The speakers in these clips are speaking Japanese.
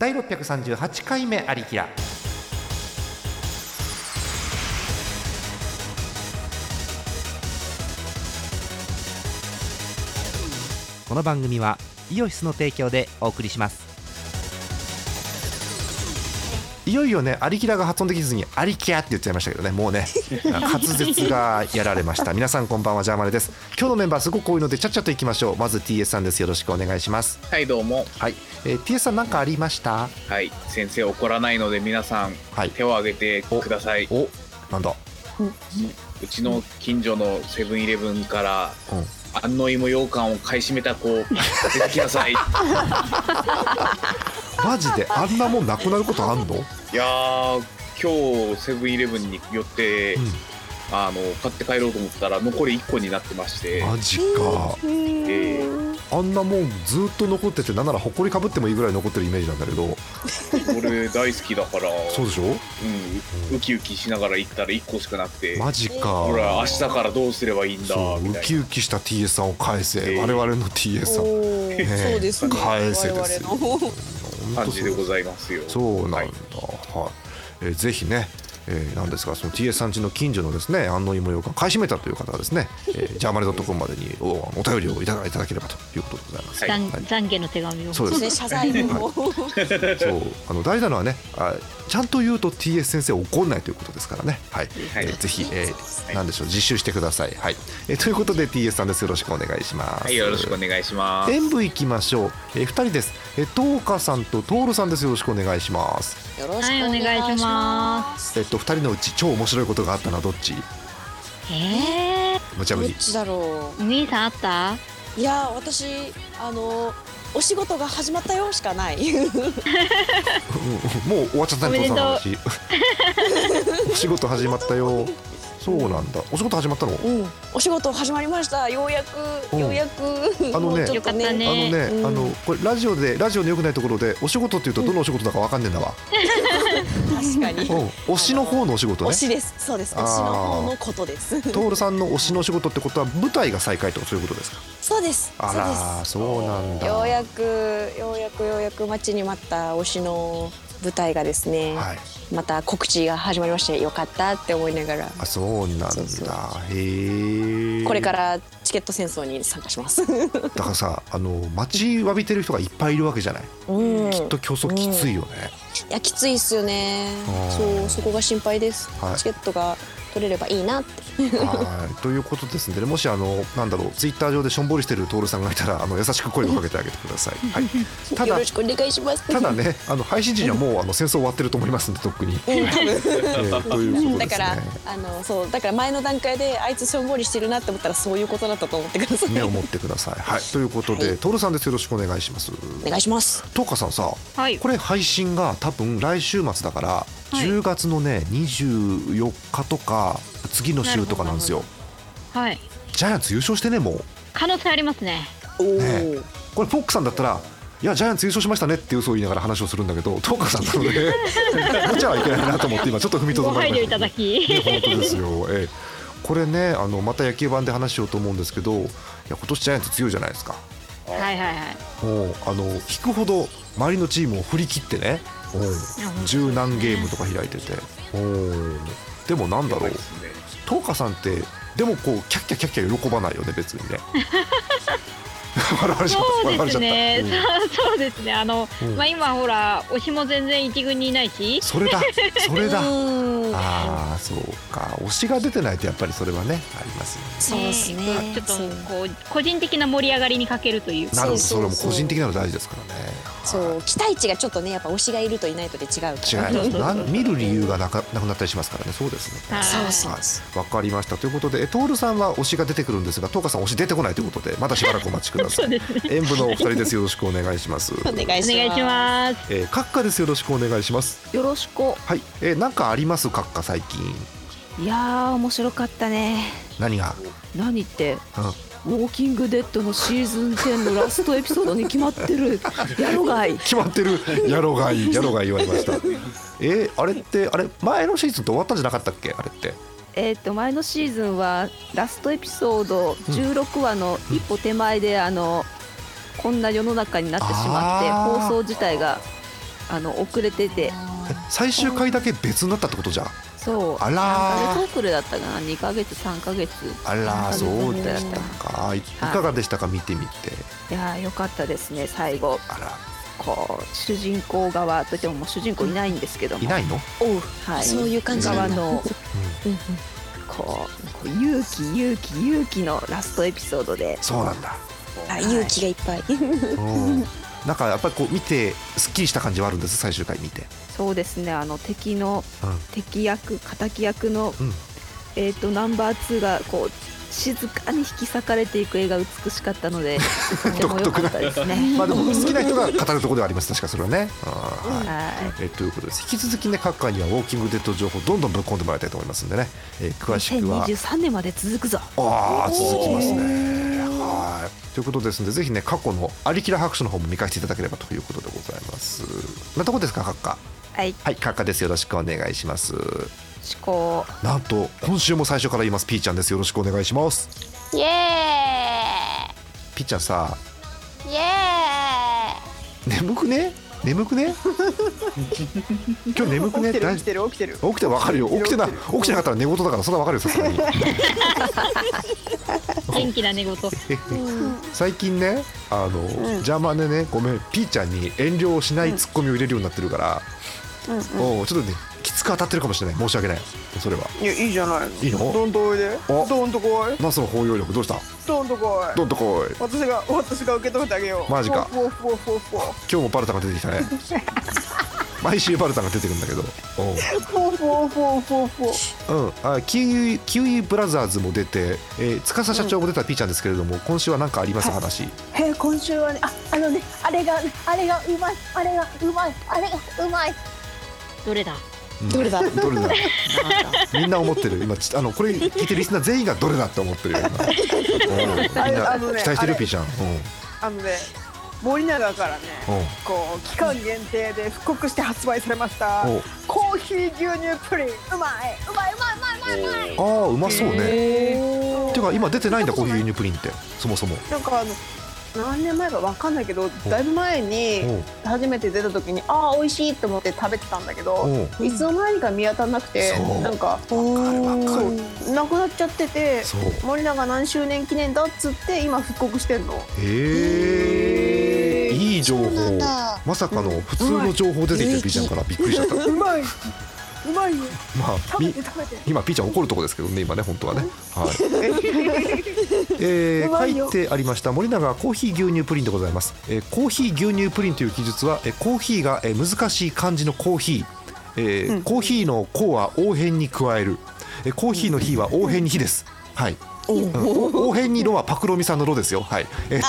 第638回目ありきら。この番組はイオシスの提供でお送りします。いよいよねアリキラが発音できずにアリキャって言っちゃいましたけどねもうね。滑舌がやられました。皆さんこんばんはジャーマネです。今日のメンバーすごく多いのでちゃっちゃといきましょう。まず TS さんです。よろしくお願いします。はいどうも。はい、えー、TS さん何かありました？はい先生怒らないので皆さんはい。手を挙げてください、おなんだ？うちの近所のセブンイレブンからうん安納芋羊羹を買い占めた子 出てきなさい。いマジで？あんなもんなくなることあんの？やー今日セブンイレブンに寄って、うんあの買って帰ろうと思ったら残り1個になってまして、マジか。えあんなもんずっと残っててなんなら埃かぶってもいいぐらい残ってるイメージなんだけど。ー、俺大好きだから。そうでしょ？うん、ウキウキしながら行ったら1個しかなくて。マジか。ほら明日からどうすればいいんだそうウみたいな。キウキした TS さんを返せ、えー我々の TS さん。おー。そうですね。返せです感じでございますよ。そうなんだ、ははいい。えーぜひね、えー、なんですかその TS さんちの近所のですね安納芋ようかん買い占めたという方はですね、えー、ジャーマネドットコムまでに おお便りをいただいただければということでございます。はい懺懺悔の手紙を。そうですね謝罪文を。そうあの大事なのはねあちゃんと言うと TS 先生怒んないということですからね。はい、はい。えーぜひ、えーはいなんでしょう実習してください。はい、えーということで TS さんです。よろしくお願いします。はいよろしくお願いします。演舞行きましょう、えー、2人です、えー、東花さんと徹さんです。よろしくお願いします。よろしくおはい願いしま。ます。えっと2人のうち超面白いことがあったのはどっち？ええ無茶ぶり。どっちだろー、兄さんあった？う。いや私あのお仕事が始まったよしかない。う んもう終わっちゃったね徹さんのお 仕事始まったよそうなんだお仕事始まったの？うん。お仕事始まりました。ようやうんくようやく。あのねねあのね、うんあのこれラジオでラジオの良くないところでお仕事っていうとどのお仕事だかわかんねえんだわ。確かに。うん、推しの方のお仕事ね推。しです。そうです。推しの方のことです。徹さんの推しのお仕事ってことは舞台が再開とかそういうことですか？そうです。あそうです。らそうなんだ。ようやくようやくようやく待ちに待った推しの舞台がですね、はい。また告知が始まりましてよかったって思いながらあそうなんだ。へえ。これからチケット戦争に参加します。だからさあの待ちわびてる人がいっぱいいるわけじゃない？うん、きっと競争きついよね。いやきついっすよね。そうそこが心配です。はいチケットが取れればいいなって。はいということですのでねもしあのなんだろうツイッター上でしょんぼりしてる徹さんがいたらあの優しく声をかけてあげてください。はい。ただよろしくお願いします。ただねあの配信時にはもうあの戦争終わってると思いますんでとっくに。うん。えーということですね。だからあのそうだから前の段階であいつしょんぼりしてるなって思ったらそういうことだったと思ってください。ね思ってください。はいということで、はいトールさんですよろしくお願いします。お願いします。トーカさんさはい。これ配信が多分来週末だから、い10月のね24日とか次の週とかなんですよ。はい。ジャイアンツ優勝してねもう。可能性ありますね。おお、ねこれフォックさんだったら。いやジャイアンツ優勝しましたねって嘘を言いながら話をするんだけどトーカさんなので無茶はいけないなと思って今ちょっと踏みとどごまり配慮ましたいただき。ね本当ですよ、ええ、これねあのまた野球版で話しようと思うんですけどいや今年ジャイアンツ強いじゃないですかはいはいはい。もうあの引くほど周りのチームを振り切ってね十何ゲームとか開いてて。うんでもなんだろう。東花さんってでもこうキャッキャキャッキャ喜ばないよね別にね。笑われちゃった。そうですね。うんそう そうですね。あの、うん。まあ今ほら推しも全然一軍にいないし。それだ。それだ。うん。ああそうか。推しが出てないとやっぱりそれはねありますよね。そうですね。ちょっとこう個人的な盛り上がりに欠けるという。なるほど。それも個人的なの大事ですからねそう期待値がちょっとねやっぱ推しがいるといないとで違う。違います。なん見る理由がなかなくなったりしますからねそうですね。はい。そうそうはい、わかりました。ということでえトールさんは推しが出てくるんですがトーカさん推し出てこないということでまだしばらくお待ちくださ そいうですね。演舞のお二人です。よろしくお願いしますお願いします。お願いします。えー、閣下です。よろしくお願いします。よろしく。はい、えー、なんかあります？閣下最近。いやー面白かったね。何が、何って？うん、ウォーキングデッドのシーズン10のラストエピソードに決まってる。やろがい。決まってる。やろがい。いやろがい言われました。えー、あれってあれ前のシーズンって終わったんじゃなかったっけ？あれって。えっと前のシーズンはラストエピソード16話の一歩手前であのこんな世の中になってしまって放送自体があの遅れてて。最終回だけ別になったってことじゃんそう。あらー。何ヶ月遅れだったかな。2ヶ月3ヶ月。あらそうでしだった。か。い。いかがでしたか？見てみて。いやーよかったですね最後。あら。こう主人公側といってももう主人公いないんですけども。いないの？おうはい、そういう感じ側のうん。うんこうこう勇気勇気勇気のラストエピソードで。そうなんだ。あ勇気がいっぱい。うん。なんかやっぱりこう見てすっきりした感じはあるんです最終回見てそうですね。あの敵のうん。敵役敵役の、うん。えー、とナンバー2がこう静かに引き裂かれていく絵が美しかったので とても良かったですね。まあでも好きな人が語るところではあります確かそれはね。はい。はい。えということです。引き続きね各界にはウォーキングデッド情報どんどんぶっ込んでもらいたいと思いますんでね、えー詳しくは。2023年まで続くぞ。ああ続きますね。はい。ということですのでぜひね過去の「アリキラ白書」の方も見返していただければということでございます。なとこですか閣下はい、はい閣下です。よろしくお願いします。なんと今週も最初から言いますピーちゃんです。よろしくお願いします。イエピーちゃんさーイ。イエ眠くね？眠くね？今日眠くね？大起きてる起きてる。起きてわかるよ。起きてな起きてなかったら寝言だからそれはわかるよさすがに。元気な寝言。最近ねあの、ジャーマネねごめんピーちゃんに遠慮しないツッコミを入れるようになってるから、おうちょっとねきつく当たってるかもしれない。申し訳ない。それは。いやいいじゃない。いいの？どんとおいで。おどんとこい。ナスの包容力どうした？どんとこい。どんとこい。私が私が受け止めてあげよう。マジか。フォーフォーフォーフォー今日もバルタンが出てきたね。毎週バルタンが出てくるんだけど。おう。フォーフォーフォーフォーフォーうん、あキウイキウイブラザーズも出て、えー、司社長も出たピーちゃんですけれども、今週は何かあります？話、ーイ今週はねああのねあれがあれがうまい。あれがうまい。あれがうまいどれだ？うん。どれだ？どれだ？みんな思ってる？今ちあのこれ聞いてるリスナー全員がどれだって思ってるみ ん。な期待してるピーちゃん。あのね森永からねこう期間限定で復刻して発売されましたコーヒー牛乳プリン。うまい。うまいうまいうまいうまい。うまいああうまそうね。ていうか今出てないんだコーヒー牛乳プリンって。そもそも。なんかあの何年前かわかんないけどだいぶ前に初めて出た時にああ美味しいと思って食べてたんだけどいつの間にか見当たらなくてなんかそるうなくなっちゃってて森永何周年記念だっつって今復刻してんの。へえいい情報。まさかの普通の情報出てきてピーちゃんからびっくりしちゃった。うまいうまいよまあ食べみて食べて。今ピーちゃん怒るとこですけどね今ね本当はね。はい。えー書いてありました森永コーヒー牛乳プリンでございます、えーコーヒー牛乳プリンという記述は、えーコーヒーが、えー難しい漢字のコーヒー、えーコーヒーの「コ」は応変に加える、えーコーヒーの「火」は応変に「火」です。はいうん応変に「ロ」はパクロミさんの「ロ」ですよはいえっ、と、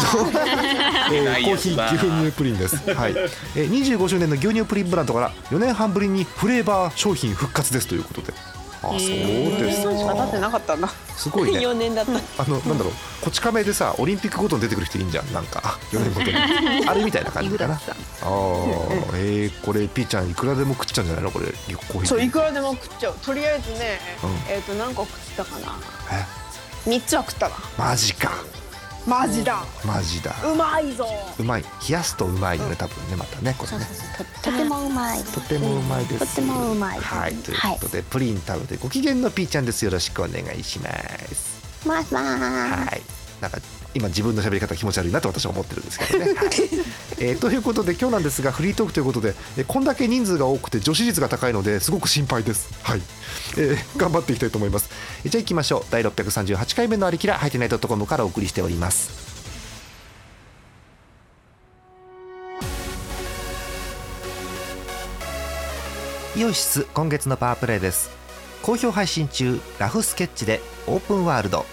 えーコーヒー牛乳プリンですはい、えー、25周年の牛乳プリンブランドから4年半ぶりにフレーバー商品復活ですということであそうですしか経ってなかったんだすごいね4年だったあのなんだろうこち亀でさオリンピックごとに出てくる人いいんじゃんなんか4年ごとにあれみたいな感じかなグラスさん。あえー、これピーちゃんいくらでも食っちゃうんじゃないのこれコーヒーそういくらでも食っちゃうとりあえずねうんえっと何個食ったかなえ3つは食ったなマジか。マジだ。マジだ。うまいぞ。うまい。冷やすとうまいよね多分ねまたねこれね。ととてもうまい。とてもうまいです。とてもうまい。はいということで、プリン食べてご機嫌のピーちゃんです。よろしくお願いします。まあまあはい。なんか今自分の喋り方気持ち悪いなと私は思ってるんですけどね。はい。えーということで今日なんですがフリートークということで、えーこんだけ人数が多くて女子率が高いのですごく心配です。はい。えー頑張っていきたいと思います。じゃあ行きましょう。第638回目のありきらハイテナイトコムからお送りしております。イオシス今月のパワープレイです。好評配信中ラフスケッチでオープンワールド。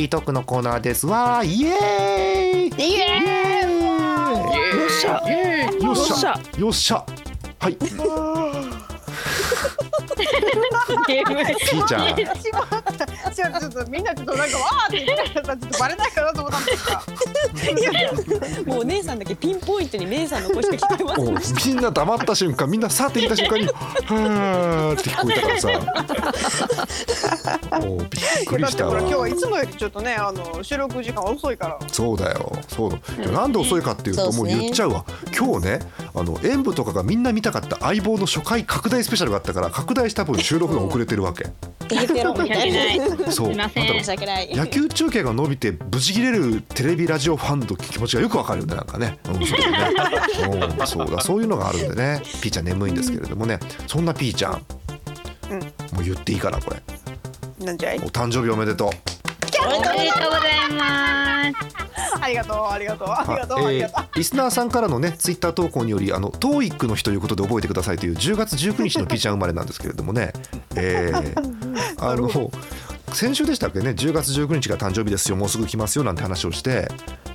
リートークのコーナーです。わーイ！エーイ！イエーイ！よっしゃ！よっしゃ！よっしゃ！はい。ピゲーム。ーちゃん。しまった。違うちょっとみんなちょっとなんかわーって言ってたらさちょっとバレないかなと思ったんですがもうお姉さんだけピンポイントに姉さんの声しか聞こえませんおみんな黙った瞬間みんなさって言った瞬間に「はーって聞こえたからさ。おびっくりしただってほら今日わはいつもよりちょっとねあの収録時間遅いから。そうだよそうだ。よなんで遅いかっていうともう言っちゃうわ。今日ねあの演舞とかがみんな見たかった相棒の初回拡大スペシャルがあったから拡大した分収録が遅れてるわけペロペロみた訳いなそう。なんだろう申し訳ない。野球中継が伸びてブチ切れるテレビラジオファンの気持ちがよくわかるよねなんかね、うん、そうだね。うん。そうだそういうのがあるんでね。ピーちゃん眠いんですけれどもね。そんなピーちゃん、うん。もう言っていいかなこれ。なんじゃい？お誕生日おめでとうおめでとうございます。ありがとうありがとうありがとうありがとう。ーリスナーさんからのねツイッター投稿によりあの TOEIC の日ということで覚えてくださいという10月19日のピーちゃん生まれなんですけれどもね、えー あの先週でしたっけね？10月19日が誕生日ですよもうすぐ来ますよなんて話をして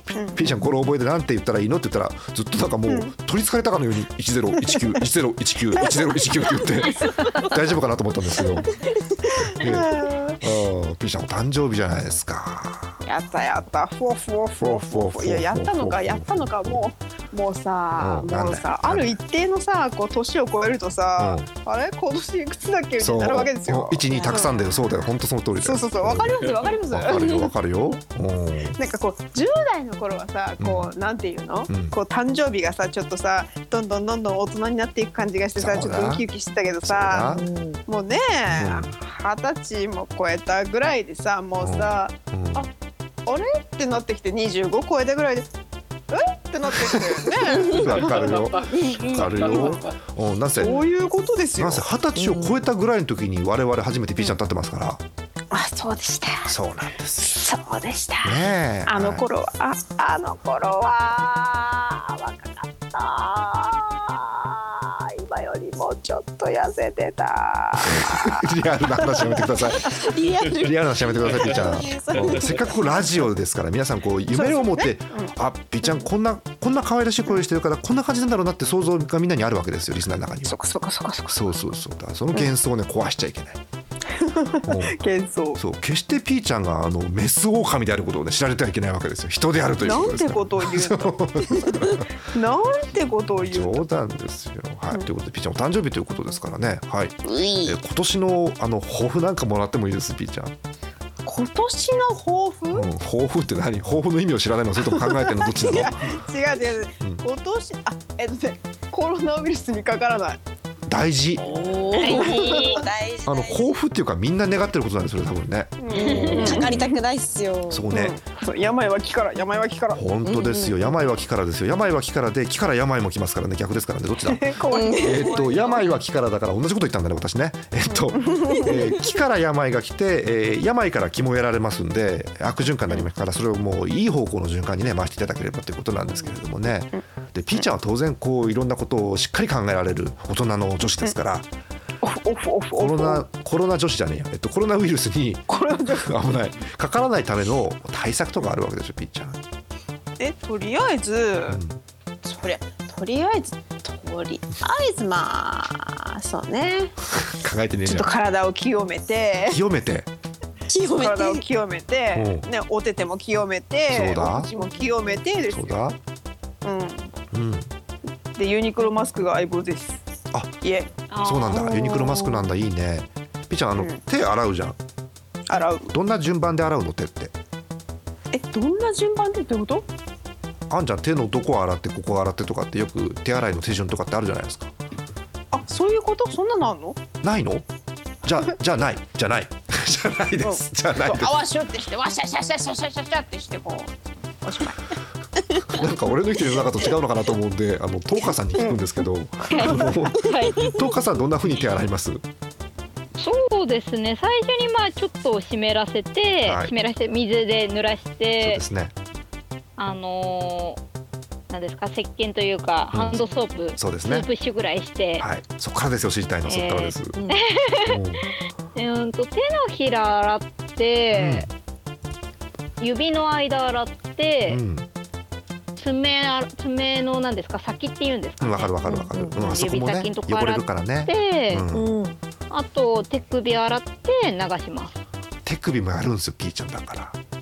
ピピーちゃんこれ覚えてなんて言ったらいいの？って言ったらずっとなんかもう取りつかれたかのように101910191019って言って 大丈夫かなと思ったんですけど、えー あーピーちゃんお誕生日じゃないですか。やったやった。ふわふわふわふわふわいややったのかやったのかもうもうさもうさある一定のさこう年を超えるとさあれ？今年いくつだっけ？みたいなるわけですよ。一二たくさんだよ。そうだよ。本当その通りだよ。そうそうそう。わかりますわかります。わかるよわかるよ。うん。なんかこう10代の頃はさこう、なんていうの、うん。こう誕生日がさちょっとさどんどんどんどん大人になっていく感じがしてさちょっとウキウキしてたけどさもうねうん二十歳も超えたぐらいでさもうさ、うん。ああれ？ってなってきて25超えたぐらいでえ？ってなってきてね。わかるよ。わかるよ。うん。なぜそういうことですよ。なぜ二十歳を超えたぐらいの時に我々初めてピーちゃん立ってますから。あそうでした。そうなんです。そうでした。よねえ。あの頃はああの頃は若かった。今よりもちょっと痩せてた。リアルな話やめてください。リアル。な話やめてくださいピーちゃんうんせっかくラジオですから皆さんこう夢を持ってあピーちゃんこんなこんな可愛らしい声してるからこんな感じなんだろうなって想像がみんなにあるわけですよリスナーの中には。そこそこそこそうそうそう。その幻想をね壊しちゃいけないそう。決してピーちゃんがあのメスオオカミであることをね知られてはいけないわけですよ。人であるということですなんてことを言うなんてことを言う冗談ですよ。はい、ということでピーちゃんお誕生日ということですからね。はい。え今年のあの抱負なんかもらってもいいですピーちゃん、今年の抱負、うん、抱負って何？抱負の意味を知らないの？それとも考えてるの？どっちなの？違う違う、うん。今年あえっとねコロナウイルスにかからない大事。お大事。ー大事あの抱負っていうかみんな願ってることなんですよ多分ね。うん。かかりたくないっすよ。そうね、病は気から病は気から。本当ですよ。病は気からですよ。病は気からで気から病も来ますからね。逆ですからね。どっちだ？えーっと病は気からだから同じこと言ったんだね私ね。えっと、えー気から病が来て、えー病から気も得られますんで悪循環になりますからそれをもういい方向の循環にね回していただければということなんですけれどもね。でピーちゃんは当然こういろんなことをしっかり考えられる大人の女子ですからオフオフオフコロナコロナ女子じゃねえや、えっと、コロナウイルスにこれはじゃ危ない。かからないための対策とかあるわけでしょピーちゃん。えとりあえず、そりゃとりあえずとりあえずまあそうね。考えてねえちょっと体を清めて。清めて。清め体をて清めて、うね、お手手も清めてそうだ。お口も清めてですよ。そうだ。うん、うん。でユニクロマスクが相棒ですあいえそうなんだ。ユニクロマスクなんだ。いいね。ピーちゃんあの、うん。手洗うじゃん。洗う。どんな順番で洗うの手って？えどんな順番でってこと？あんじゃん手のどこ洗ってここ洗ってとかってよく手洗いの手順とかってあるじゃないですか。あそういうこと？そんなのあんの？ないの？じゃ じゃない。じゃない。じゃないです。じゃないです。わしょってしてわしゃしゃしゃしゃしゃしゃしゃってしてこう。おしまいなんか俺の生きてる世の中と違うのかなと思うんであのさんに聞くんですけど、あのトーカさんどんな風に手洗います？そうですね。最初にまあちょっと湿らせて、はい。湿らせて水で濡らしそうてですね。あのー、なんですか石鹸というか、うん。ハンドソープそうですね。2プッシュぐらいして、はい。そこからですよ知りたいのそこからです、うん。と手のひら洗って、指の間洗って、うん爪あ爪のなんですか？先っていうんですか、ね、うんわかるわかるわかる、うんうん、あそこもね指先とか汚れるからね、で、うん、うん。あと手首洗って流します。手首もやるんですよピーちゃんだから。あ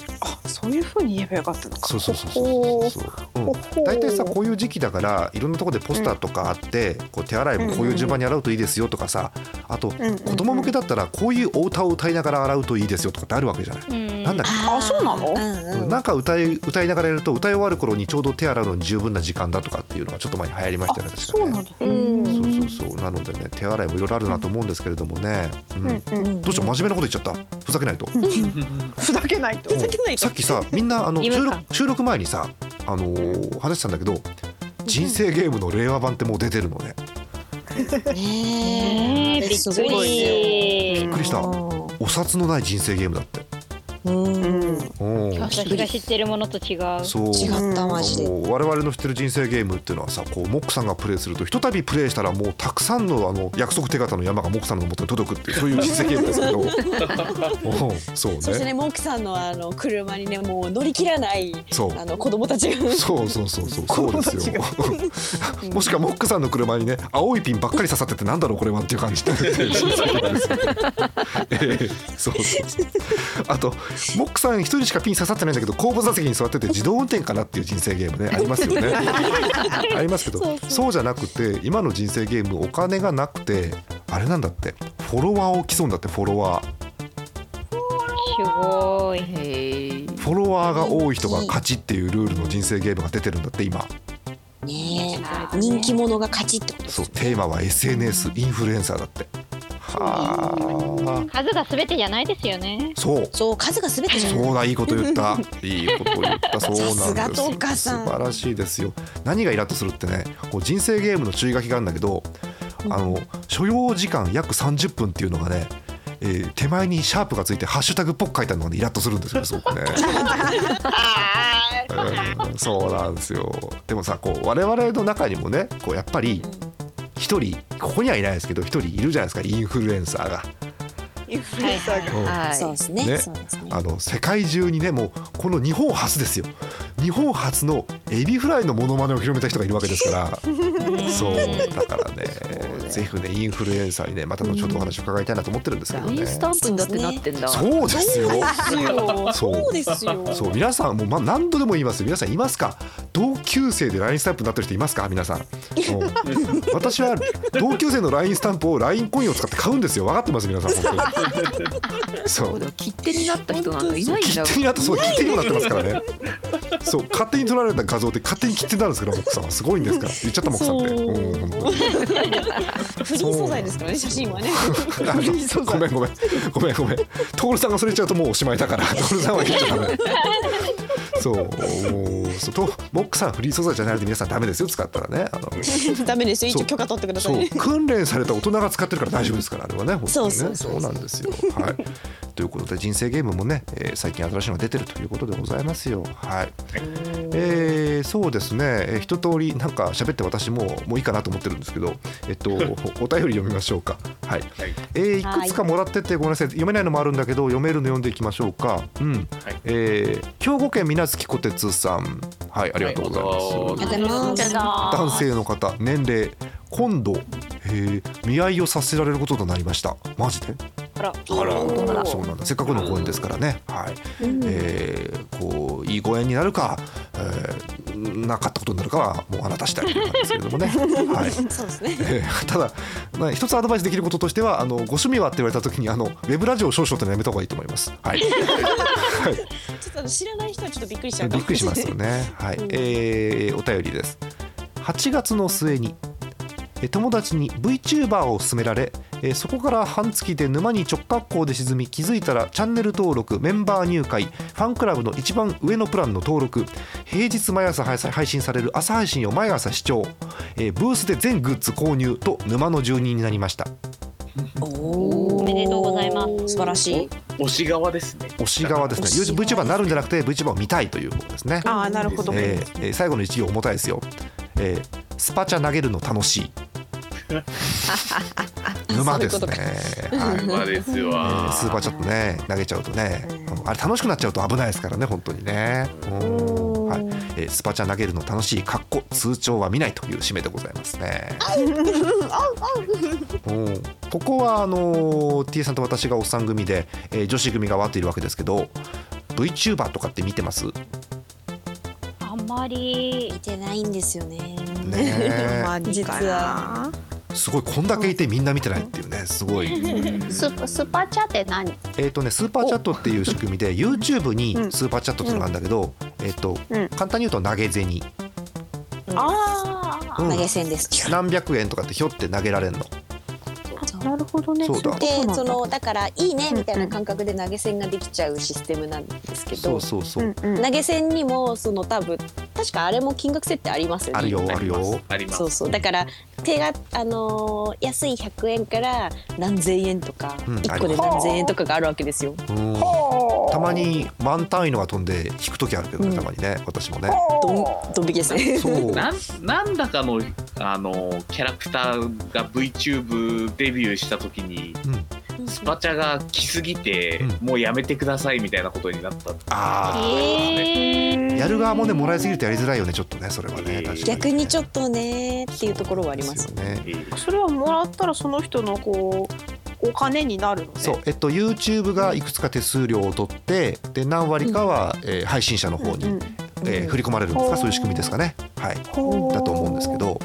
そういう風に言えばよかったのか。そうそうそうそう。そうそう、うん、大体さこういう時期だからいろんなところでポスターとかあって、こう手洗いもこういう順番に洗うといいですよとかさあとうんうん子供向けだったらこういうお歌を歌いながら洗うといいですよとかってあるわけじゃない、うん。なんだっけ？あそうなの？うんなんか歌い歌いながらやると歌い終わる頃にちょうど手洗うのに十分な時間だとかっていうのがちょっと前に流行りましたよね確かね。そうなんだ。うんそうそうなのでね手洗いもいろいろあるなと思うんですけれどもね、うん。うんどうした真面目なこと言っちゃった。ふざけないと、ふざけないと。ふざけないと。さっきさみんなあの収録収録前にさあのー話してたんだけど人生ゲームの令和版ってもう出てるのね。ねえびっくり。びっくりした。お札のない人生ゲームだってうん。うん。私が知ってるものと違う。そう。違ったマジで。もう我々の知ってる人生ゲームっていうのはさこうモックさんがプレイするとひとたびプレイしたらもうたくさんのあの約束手形の山がモックさんの元に届くっていうそういう人生ゲームですけどうんそうねそしてね。モーキさんのあの車にねもう乗り切らないそうあの子供たちが。そうそうそうそう。そうですよ。もしくはモックさんの車にね青いピンばっかり刺さっててなんだろうこれはっていう感じで ええそうそうそう。あとモックさん一人しかピン刺さってないんだけど後部座席に座ってて自動運転かなっていう人生ゲームね ありますよね。ありますけどそうそう。じゃなくて今の人生ゲームお金がなくてあれなんだってフォロワーを競うんだってフォロワー。すごい。へえフォロワーが多い人が勝ちっていうルールの人生ゲームが出てるんだって今。ねえ。人気者が勝ちってことそうテーマは SNS インフルエンサーだってはあ。数が全てじゃないですよね。そう。そう数が全てじゃない。そうだいいこと言った。いいこと言った。そうなんです。さすがトーカさん。素晴らしいですよ。何がイラッとするってねこう人生ゲームの注意書きがあるんだけど、あの所要時間約30分っていうのがねえー手前にシャープがついてハッシュタグっぽく書いてあるのがねイラッとするんですよねすごくね、うんそうなんですよ。でもさこう我々の中にもねこうやっぱり一人ここにはいないですけど一人いるじゃないですかインフルエンサーが。インフルエンサーが。そうですねあの世界中にねもうこの日本初ですよ日本初のエビフライのモノマネを広めた人がいるわけですからそうだからねぜひねインフルエンサーにねまた後ほどお話を伺いたいなと思ってるんですけどね。ラインスタンプにだってなってんだ。そうですよ。そうそうですよ。そう。皆さんもうま何度でも言います。よ皆さんいますか？同級生で LINE スタンプになってる人いますか？皆さん。う ん私は同級生の LINE スタンプを LINE コインを使って買うんですよ。分かってます？皆さん本当に。そう。切手になった人なんかいないん切だ手になってそう切手にもなってますからね。そう。勝手に撮られた画像で勝手に切手になるんですからモックさんはすごいんですから。言っちゃったモックさんってそう。うん本当にフリー素材ですからね。写真はね。あのごめんごめんごめんごめん。徹さんがそれちゃうともうおしまいだから徹さんは言っちゃダメそうもうそうとモックさんフリー素材じゃないので皆さんダメですよ。使ったらね。あのダメですよ。一応許可取ってくださそいう。ね訓練された大人が使ってるから大丈夫ですからあれはね。本当にね。そうそうそうそう。なんですよ。はい。ということで人生ゲームもね、えー最近新しいのが出てるということでございますよ。はいえーそうですね、えー一通りなんか喋って私ももういいかなと思ってるんですけどえっと お便り読みましょうか。はい、えーいくつかもらっててごめんなさい。読めないのもあるんだけど読めるの読んでいきましょうか。うん、えー兵庫県水月小鉄さん。はいありがとうございます、はいありがとうございます。男性の方年齢今度、えー見合いをさせられることとなりました。マジで？あら。あら。そうなんだ。せっかくのご縁ですからね。はい、えーこういいご縁になるか、えーなかったことになるかはもうあなた次第なんですけれどもね。はい。そうですね。えーただ、まあ、一つアドバイスできることとしてはあのご趣味はって言われた時にあのウェブラジオ少々ってのやめた方がいいと思います。はい、はい、ちょっとあの知らない人はちょっとびっくりしちゃうびっくりしますよね。はい、えーお便りです。8月の末に、ええ友達に VTuber を勧められえそこから半月で沼に直角行で沈み気づいたらチャンネル登録メンバー入会ファンクラブの一番上のプランの登録平日毎朝配配信される朝配信を毎朝視聴、えーブースで全グッズ購入と沼の住人になりました。おおめでとうございます。素晴らしい。推し側ですね。推し側ですね。VTuber になるんじゃなくて VTuber を見たいということですね。ああなるほど、えーえー最後の一行重たいですよ、えースパチャ投げるの楽しい 沼ですね。はい。まあですえわースーパーチャットね投げちゃうとねあれ楽しくなっちゃうと危ないですからね本当にね、うん。はい。えースパチャ投げるの楽しいかっこ通帳は見ないという締めでございますね。うん。ここはあのー T さんと私がおっさん組で、えー女子組がわっているわけですけど VTuber とかって見てます？あんまり。見てないんですよね。ねまあ 実はすごいこんだけいてみんな見てないっていうね。すごい。ススパチャって何？えっ、とねスーパーチャットっていう仕組みで YouTube にスーパーチャットってのがあるんだけど、えっ、と、うん。簡単に言うと投げ銭、あうん。投げ銭です何百円とかってひょって投げられるの。あなるほどね。そうだ。でそのだからいいねうんみたいな感覚で投げ銭ができちゃうシステムなんですけそうどそうそう、うんうん。投げ銭にもその多分確かあれも金額設定ありますよね。あるよあるよ。あります。そうそう。だから手があのー安い100円から何千円とか、うん。1個で何千円とかがあるわけですよ。うん。たまに万単位のが飛んで引く時あるけどね、うん。たまにね私もね。どんどん引きですね。そう。なんなんだかのあのキャラクターが VTube デビューした時にうん、スパチャが来すぎて、うもうやめてくださいみたいなことになったあえあやる側もねもらいすぎるとやりづらいよねちょっとねそれはねえー。確かに。逆にちょっとねっていうところはありますよね。えーそれはもらったらその人のこうお金になるのねそう、えっと、YouTube がいくつか手数料を取ってで何割かは、えー配信者の方に、うんえー振り込まれるんですか？そういう仕組みですかね、はい、だと思うんですけど、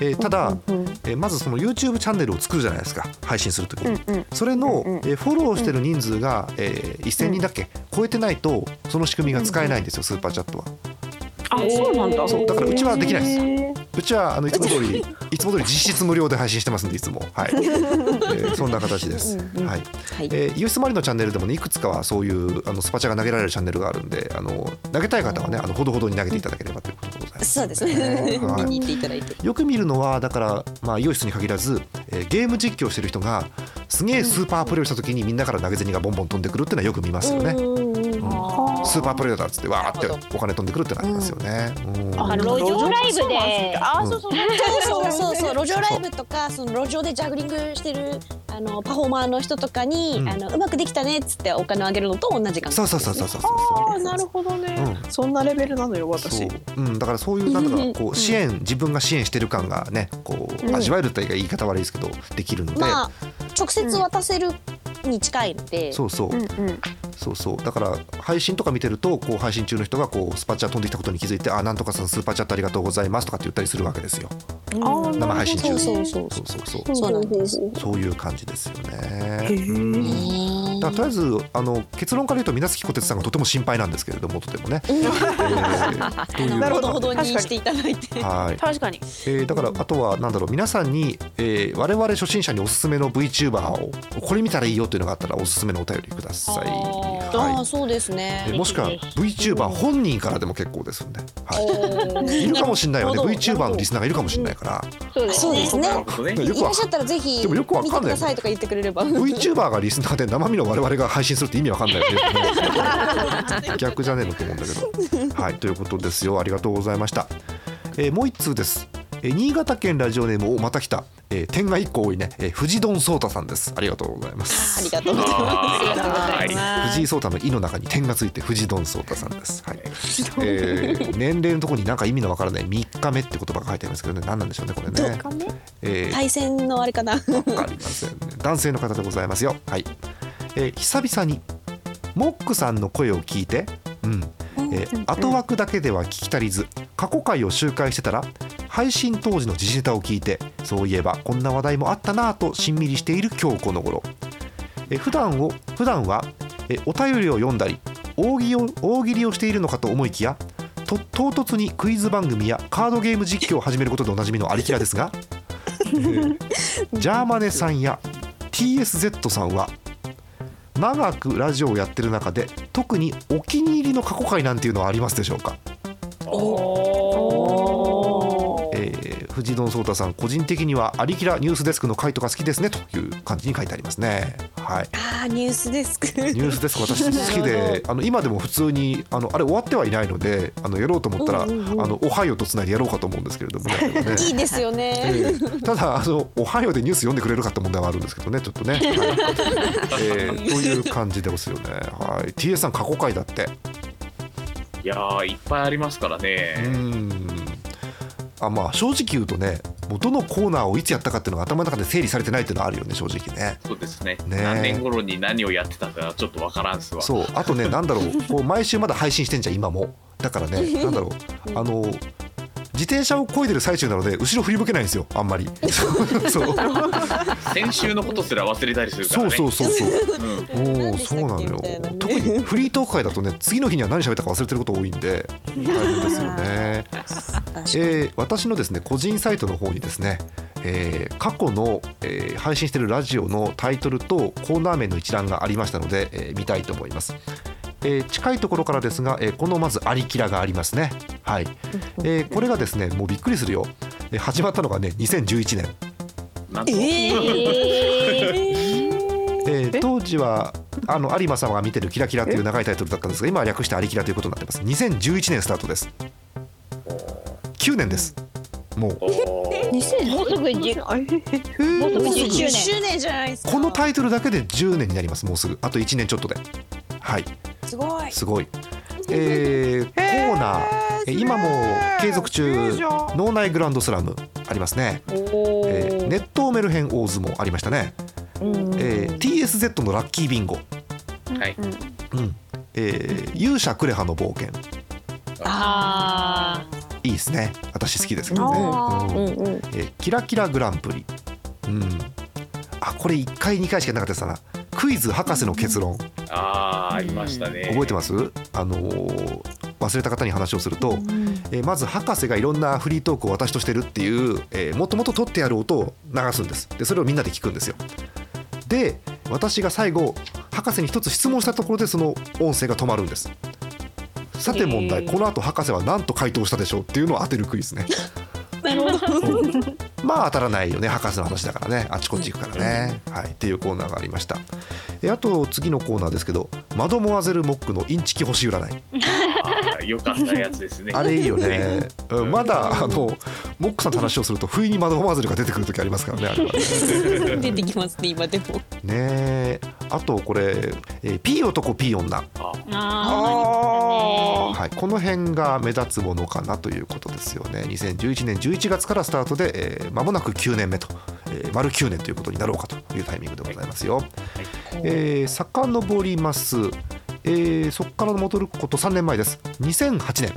えーただ、うんうんえーまずその YouTube チャンネルを作るじゃないですか。配信するときに、うんうんそれの、うんうんえーフォローしてる人数が、えー1000人だっけ超えてないとその仕組みが使えないんですよ、スーパーチャットは。あそうなんだ。そうだからうちはできないです。うちはあのいつも通りい。つも通り実質無料で配信してますんでいつも。はい、えーそんな形です、うんうんはい。はい。えー、ユースマリのチャンネルでもねいくつかはそういうあのスパチャが投げられるチャンネルがあるんであの投げたい方はねあのほどほどに投げていただければとそうですね。はい見に行っていただいて。よく見るのはだからまあイオシスに限らず、えーゲーム実況してる人がすげえスーパープレイをした時にみんなから投げ銭がボンボン飛んでくるっていうのはよく見ますよね。うんスーパープレイだっつってわーってお金飛んでくるってなりますよね。うん。あ路上ライブで。あそうそう。そうそうそう。路上ライブとかその路上でジャグリングしてるあのパフォーマーの人とかに、うん。あのうまくできたねっつってお金をあげるのと同じ感覚そうそうそうそうそうそうあーなるほどね、うそんなレベルなのよそう私、うん、だからそういうなんだかこう支援自分が支援してる感がねこううん味わえるって言い方悪いですけどできるので、まあ直接渡せるに近いので、そうそう。うんうん。そうそう。だから配信とか見てるとこう配信中の人がこうスパチャ飛んできたことに気づいて「あなんとかさんスーパーチャットありがとうございます」とかって言ったりするわけですよ。生配信中に。そうそうそう。そうそうそう。なんです。そういう感じですよね。だとりあえずあの結論から言うと水無月こてつさんがとても心配なんですけれどもとてもね。えーなるほど。ほどにしていただいて。はい。確かに。えーだからあとはなんだろう皆さんに、えー我々初心者におすすめの VTuber をこれ見たらいいよっていうのがあったらおすすめのお便りください。あはあそうですい、ね。え。ーもしくはぜ VTuber 本人からでも結構ですんで、はい、いるかもしれないよね。VTuber のリスナーがいるかもしれないから。そうですそうですね。い。らっしゃったらぜひでもよくわ見かんないてくださいとか言ってくれれば。VTuber がリスナーで生身の我々が配信するって意味わかんないよね。逆じゃねえのと思うんだけど。はい。ということですよ。ありがとうございました、えーもう一通です、えー新潟県ラジオネームおまた来た、えー点が一個多いね、えー藤丼聡太さんです。ありがとうございます。ありがとうございます。藤井聡太の「井」の中に点がついて藤丼聡太さんです、はい。えー年齢のところになんか意味のわからない3日目って言葉が書いてありますけどね。何なんでしょうねこれね、えー対戦のあれかな。わかりませんね。男性の方でございますよ。はい、えー久々にモックさんの声を聞いてうん。えー後枠だけでは聞き足りず過去回を周回してたら配信当時の時事ネタを聞いてそういえばこんな話題もあったなぁとしんみりしている今日この頃。えー普段を普段はえーお便りを読んだり大喜利を大喜利をしているのかと思いきやと唐突にクイズ番組やカードゲーム実況を始めることでおなじみのアリキラですがー ジャーマネさんや TSZ さんは長くラジオをやってる中で特にお気に入りの過去回なんていうのはありますでしょうか、えー藤野聡太さん個人的にはアリキラニュースデスクの回とか好きですねという感じに書いてありますねはいあーニュースデスクニュースデスク私好きであの今でも普通にあのあれ終わってはいないのであのやろうと思ったら、うんうんうんあのおはようとつないでやろうかと思うんですけれどもね。ねいいですよね、ええただあの「おはよう」でニュース読んでくれるかって問題はあるんですけどねちょっとね。は いえーという感じですよね。はい、TS さん過去回だって。いやーいっぱいありますからうね。んあまあ正直言うとねもうどのコーナーをいつやったかっていうのが頭の中で整理されてないっていうのはあるよね正直ね。そうですね。ね何年頃に何をやってたかちょっとわからんすわ。そう。あとねなんだろう。こう毎週まだ配信してんじゃん今も。だからね なんだろう。あの自転車を漕いでる最中なので後ろ振り向けないんですよあんまり。そう。先週のことすら忘れたりするからね。そうそうそうそう。うん。おおそうなのよ。特にフリートーク会だとね次の日には何喋ったか忘れてること多いんで大変ですよね、えー私のですね個人サイトの方にですね、えー過去の、えー配信しているラジオのタイトルとコーナー名の一覧がありましたので、えー見たいと思います、えー近いところからですが、えーこのまずアリキラがありますね。はい、えーこれがですねもうびっくりするよ、えー始まったのがね2011年なんと。え えー当時はあの有馬様が見てる「キラキラ」という長いタイトルだったんですが今は略して「アリキラ」ということになってます。2011年スタートです。9年です。もう。もうすぐじもうすぐ10周年周年じゃないですか。このタイトルだけで10年になりますもうすぐ。あと1年ちょっとで。はいすごい。すごい。えーコーナー。えー今も継続中。脳内グランドスラムありますね、えー、熱湯メルヘン大相撲ありましたね、えー TSZ のラッキービンゴ、はい。うんえー勇者クレハの冒険。あいいですね。私好きですけどね、うん。うんうん。えーキラキラグランプリ。うん。あこれ1回2回しかなかったですなクイズ博士の結論。ああありましたね。覚えてます？あのー忘れた方に話をすると、えーまず博士がいろんなフリートークを私としてるっていう、えーもともと撮ってある音を流すんです。でそれをみんなで聞くんですよ。で私が最後博士に一つ質問したところでその音声が止まるんです。さて問題この後博士は何と回答したでしょうっていうのを当てるクイズねなるほど。まあ当たらないよね。博士の話だからね。あちこち行くからね、はい、っていうコーナーがありました。えあと次のコーナーですけどマドモアゼルモックのインチキ星占い。あーよかったやつですね。あれいいよね、うん。まだあのモックさんと話をすると不意にマドモアゼルが出てくる時ありますからねあれはね。出てきますね今でも。ねえ。あとこれ、えー、P 男 P 女、あー。あはい、この辺が目立つものかなということですよね。2011年11月からスタートで、えー、間もなく9年目と、えー、丸9年ということになろうかというタイミングでございますよ、えー、遡ります、えー、そこから戻ること3年前です。2008年、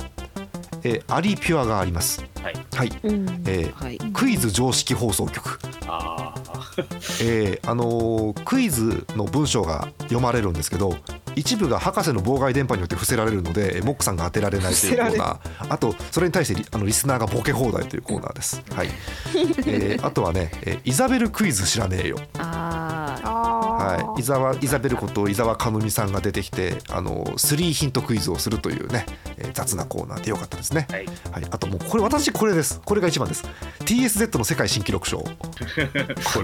えー、アリピュアがあります。はい。はい、うん。えーはい。クイズ常識放送局。ああ。えーあのークイズの文章が読まれるんですけど一部が博士の妨害電波によって伏せられるのでえーモックさんが当てられないというコーナー。あとそれに対してリあのリスナーがボケ放題というコーナーです、はい。えーあとはね、えーイザベルクイズ知らねえよ」あはい、伊沢イザベルこと伊沢かむみさんが出てきてあの3ヒントクイズをするというね、えー雑なコーナーでよかったですね、はい。はい、あともうこれ私これです。これが一番です。TSZ の世界新記録賞。こ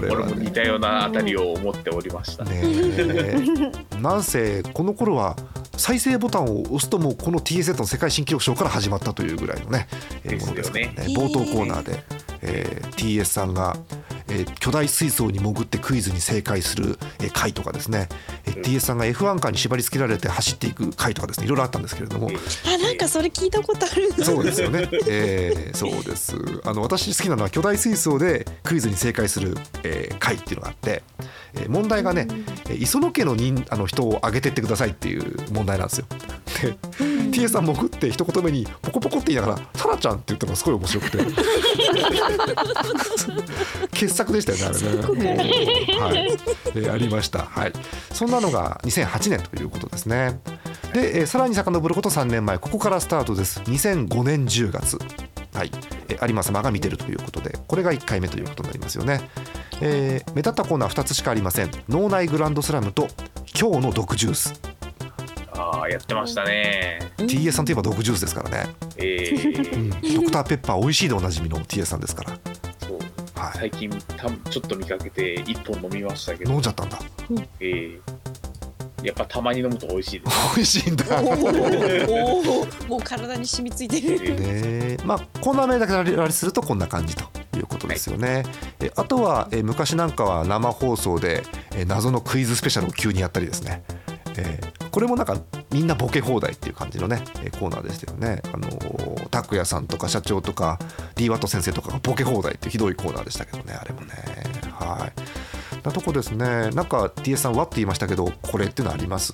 れ俺はね。も似たようなあたりを思っておりました。ねえ。なんせこの頃は再生ボタンを押すともうこの TSZ の世界新記録賞から始まったというぐらいのね、えーものですからね。冒頭コーナーで、えー TS さんが、えー巨大水槽に潜ってクイズに正解する、えー回とかですね、えー TS さんが F1 カーに縛り付けられて走っていく回とかですね。いろいろあったんですけれども、あなんかそれ聞いたことある。そうですよね。えーそうです。あの私好きなのは巨大水槽でクイズに正解する、えー回っていうのがあって、えー問題がね、えー磯野家の人あの人を挙げてってくださいっていう問題なんですよ。で、T.A. さん潜って一言目にポコポコって言いながら「サラちゃん」って言ったのがすごい面白くて。傑作でしたよねあれね。はい、えーありました。はい。そんなのが2008年ということですね。で、えーさらに遡ること3年前。ここからスタートです。2005年10月。はい、え有馬様が見てるということで。これが1回目ということになりますよね、えー目立ったコーナー2つしかありません。脳内グランドスラムと今日の毒ジュースああやってましたね。TS さんといえば毒ジュースですからね、えうーん、ドクターペッパー美味しいでおなじみの TS さんですから。そう。はい。最近たちょっと見かけて一本飲みましたけど。飲んじゃったんだ。えー。やっぱたまに飲むと美味しいです。美味しいんだ。もう体に染みついてる。えー。ねまあこんな目だけあれするとこんな感じということですよね、えあとはえ昔なんかは生放送でえ謎のクイズスペシャルを急にやったりですね、えーこれもなんかみんなボケ放題っていう感じのねコーナーでしたよね。あのー拓也さんとか社長とか d ワット先生とかがボケ放題っていうひどいコーナーでしたけどねあれもね。はい。なとこですね。なんか TS さんわって言いましたけどこれっていうのあります？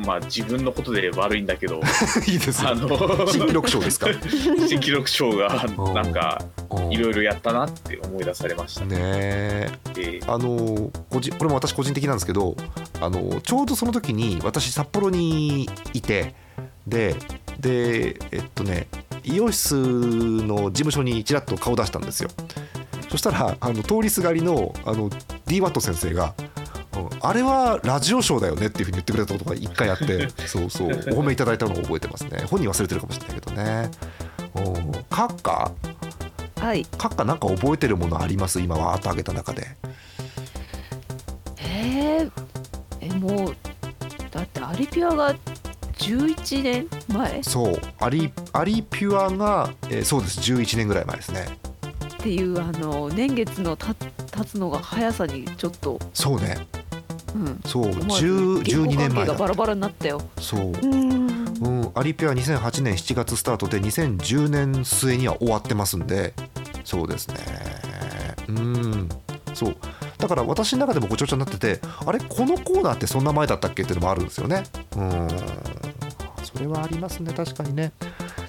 まあ自分のことで悪いんだけど いいですよあの新記録賞ですか？新記録賞がなんかうん。いろいろやったなって思い出されました。ね。ねええ。ーあの個人これも私個人的なんですけどあのちょうどその時に私札幌にいてででえっとねイオシスの事務所にちらっと顔出したんですよ。そしたらあの通りすがりのあの d ワット先生がうんあれはラジオショーだよねっていうふうに言ってくれたことが一回あって そうそう。お褒めいただいたのを覚えてますね。本人忘れてるかもしれないけどね。うん。カッカはい。カッカなんか覚えてるものあります？今わーっと挙げた中で。えー、えもうだってアリピュアが11年前？っそう。アリアリピュアが、えーそうです。11年ぐらい前ですね。ていうあの年月のた経つのが速さにちょっと、そうね。うん、そう思わず10 12年前だ。バラバラになったよ。そう、うん。うん、アリピュア2008年7月スタートで2010年末には終わってますんで。そうですね。うん。そう。だから私の中でもごちゃごちゃになっててあれこのコーナーってそんな前だったっけっていうのもあるんですよね。うん。それはありますね。確かにね。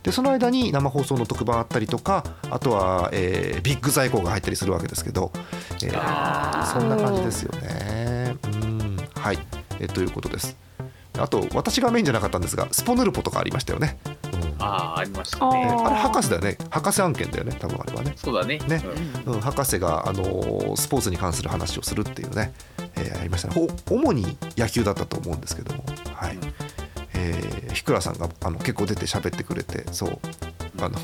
でその間に生放送の特番あったりとかあとは、えービッグ在庫が入ったりするわけですけど、えーあそんな感じですよね。うんはい、えーということです。あと私がメインじゃなかったんですがスポヌルポとかありましたよね、うんああありましたあね。えー。あれ博士だよね。博士案件だよね。多分あれはね。そうだね。ね。うん。うん、博士が、あのースポーツに関する話をするっていうね、えーありましたね。ほ主に野球だったと思うんですけども、はい。うんえー、ひくらさんがあの結構出て喋ってくれてそうあの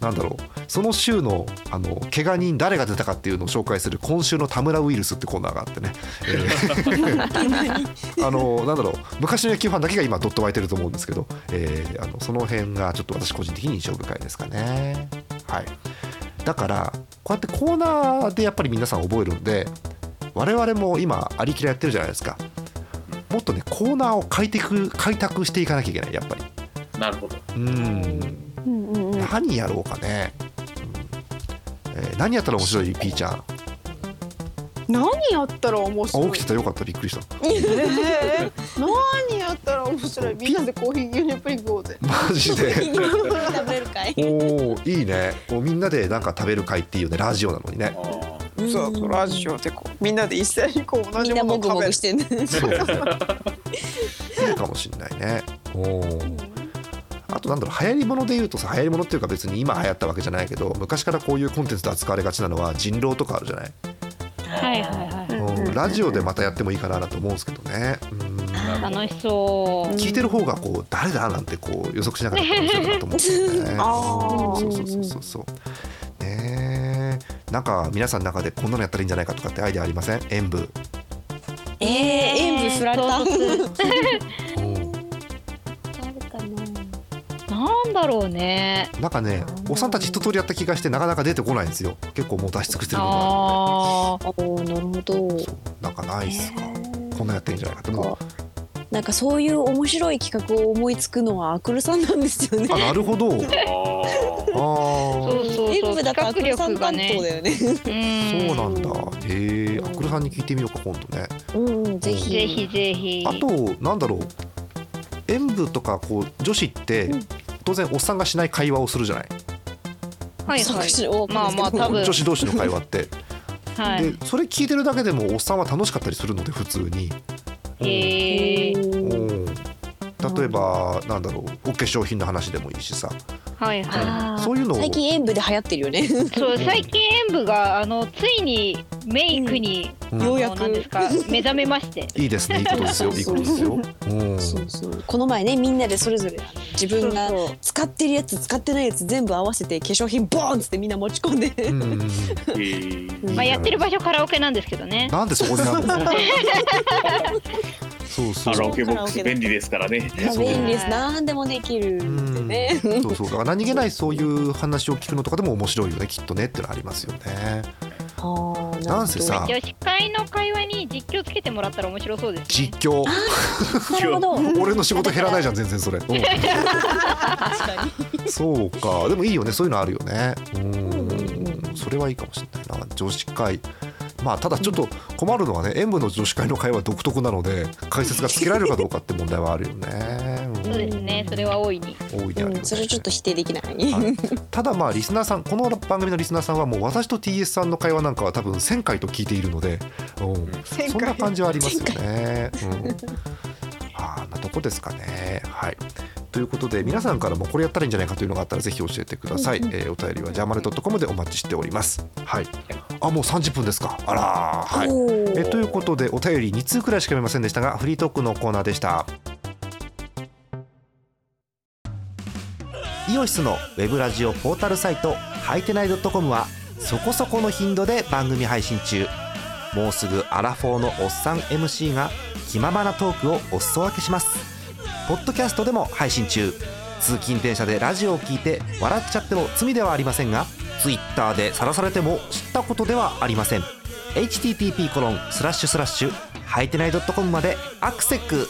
なんだろう。その週のあの怪我人誰が出たかっていうのを紹介する今週の田村ウイルスってコーナーがあってね、えー あのなんだろう。昔の野球ファンだけが今ドッと湧いてると思うんですけど、えーあのその辺がちょっと私個人的に印象深いですかね。はい。だからこうやってコーナーでやっぱり皆さん覚えるんで我々も今ありきらやってるじゃないですかもっとねコーナーを開拓開拓していかなきゃいけないやっぱり。なるほど。うん。うんうんうん。何やろうかね、うん。えー何やったら面白いピーちゃん？あ何やったら面白い？起きてたよかった。びっくりした。えー。何やったら面白いみんなでコーヒー牛乳プリン食おうぜ。マジで？食べれるかい。おーいいね。みんなでなんか食べる会っていうねラジオなのにねそうそうラジオでこうみんなで一斉にこう同じみんなもぐものを食べるもぐしてんね。そういいかもしんないね。おー。あとなんだろう流行り物で言うとさ流行り物っていうか別に今流行ったわけじゃないけど昔からこういうコンテンツで扱われがちなのは人狼とかあるじゃない、はいはいはい。うん、ラジオでまたやってもいいかなと思うんですけどね、うん、楽しそう。聞いてる方がこう誰だなんてこう予測しながら楽しいかなと思うんですよね。あー。そうそうそうそうそう。なんか皆さんの中でこんなのやったらいいんじゃないかとかってアイデアありません？演舞。えー、演舞振られた。なんだろうねなんかねおっさんたち一通りやった気がしてなかなか出てこないんですよ。結構もう出し尽くしてるのがああおーなるほど。なんかないっすか。こんなやってんじゃないかってもうなんかそういう面白い企画を思いつくのはアクルさんなんですよね。あなるほど。ああそうそう演そう舞だとアクルさん担当だよね。うんそうなんだ。へえ。アクルさんに聞いてみようか今度ね。うんうんぜひ。ぜひぜひあとなんだろう演舞とかこう女子ってうん当然おっさんがしない会話をするじゃない、はいはいまあまあ多分女子同士の会話って、はいでそれ聞いてるだけでもおっさんは楽しかったりするので普通に、へえうん。例えばなんだろうお化粧品の話でもいいしさ、はいはい。そういうのを。最近演舞で流行ってるよね。そう最近演舞があのついにメイクに、ようやく。ですか目覚めまして。いいですねいいことですよ。いいことですよ。うんそう。そうこの前ねみんなでそれぞれ自分が使ってるやつ使ってないやつ全部合わせて化粧品ボーンっつってみんな持ち込んで、うん まあやってる場所カラオケなんですけどね。なんでそこになるの そうそう。カラオケボックス便利ですからね。便利です。何でもできるんでね。そうそう。だから何気ないそういう話を聞くのとかでも面白いよねきっとねってのありますよねなんせさ女子会の会話に実況つけてもらったら面白そうですね。実況。なるほど。俺の仕事減らないじゃん全然それ、う ん確かに。そうか。でもいいよね。そういうのあるよね。うん。それはいいかもしれないな。女子会まあただちょっと困るのはね演舞の女子会の会話独特なので解説がつけられるかどうかって問題はあるよね、うん。そうですね。それは大いに。大いにあるよね。うん、それちょっと否定できない。はい。ただまあリスナーさんこの番組のリスナーさんはもう私と TS さんの会話なんかは多分1000回と聞いているので、うん、そんな感じはありますよね。うん、こですかね。はいということで皆さんからもこれやったらいいんじゃないかというのがあったらぜひ教えてください。えーお便りはジャーマネドットコムでお待ちしております。はい。あもう30分ですか。あらーはい。えということでお便り2通くらいしか読めませんでしたがフリートークのコーナーでしたイオシスのウェブラジオポータルサイトハイテナイドットコムはそこそこの頻度で番組配信中もうすぐアラフォーのおっさん MC が気ままなトークをお裾分けします。ポッドキャストでも配信中。通勤電車でラジオを聞いて笑っちゃっても罪ではありませんが Twitter で晒されても知ったことではありません。http コロンスラッシュスラッシュハイテナイドットコムまでアクセック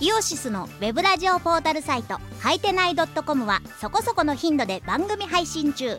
イオシスのウェブラジオポータルサイト「はいてない .com」はそこそこの頻度で番組配信中。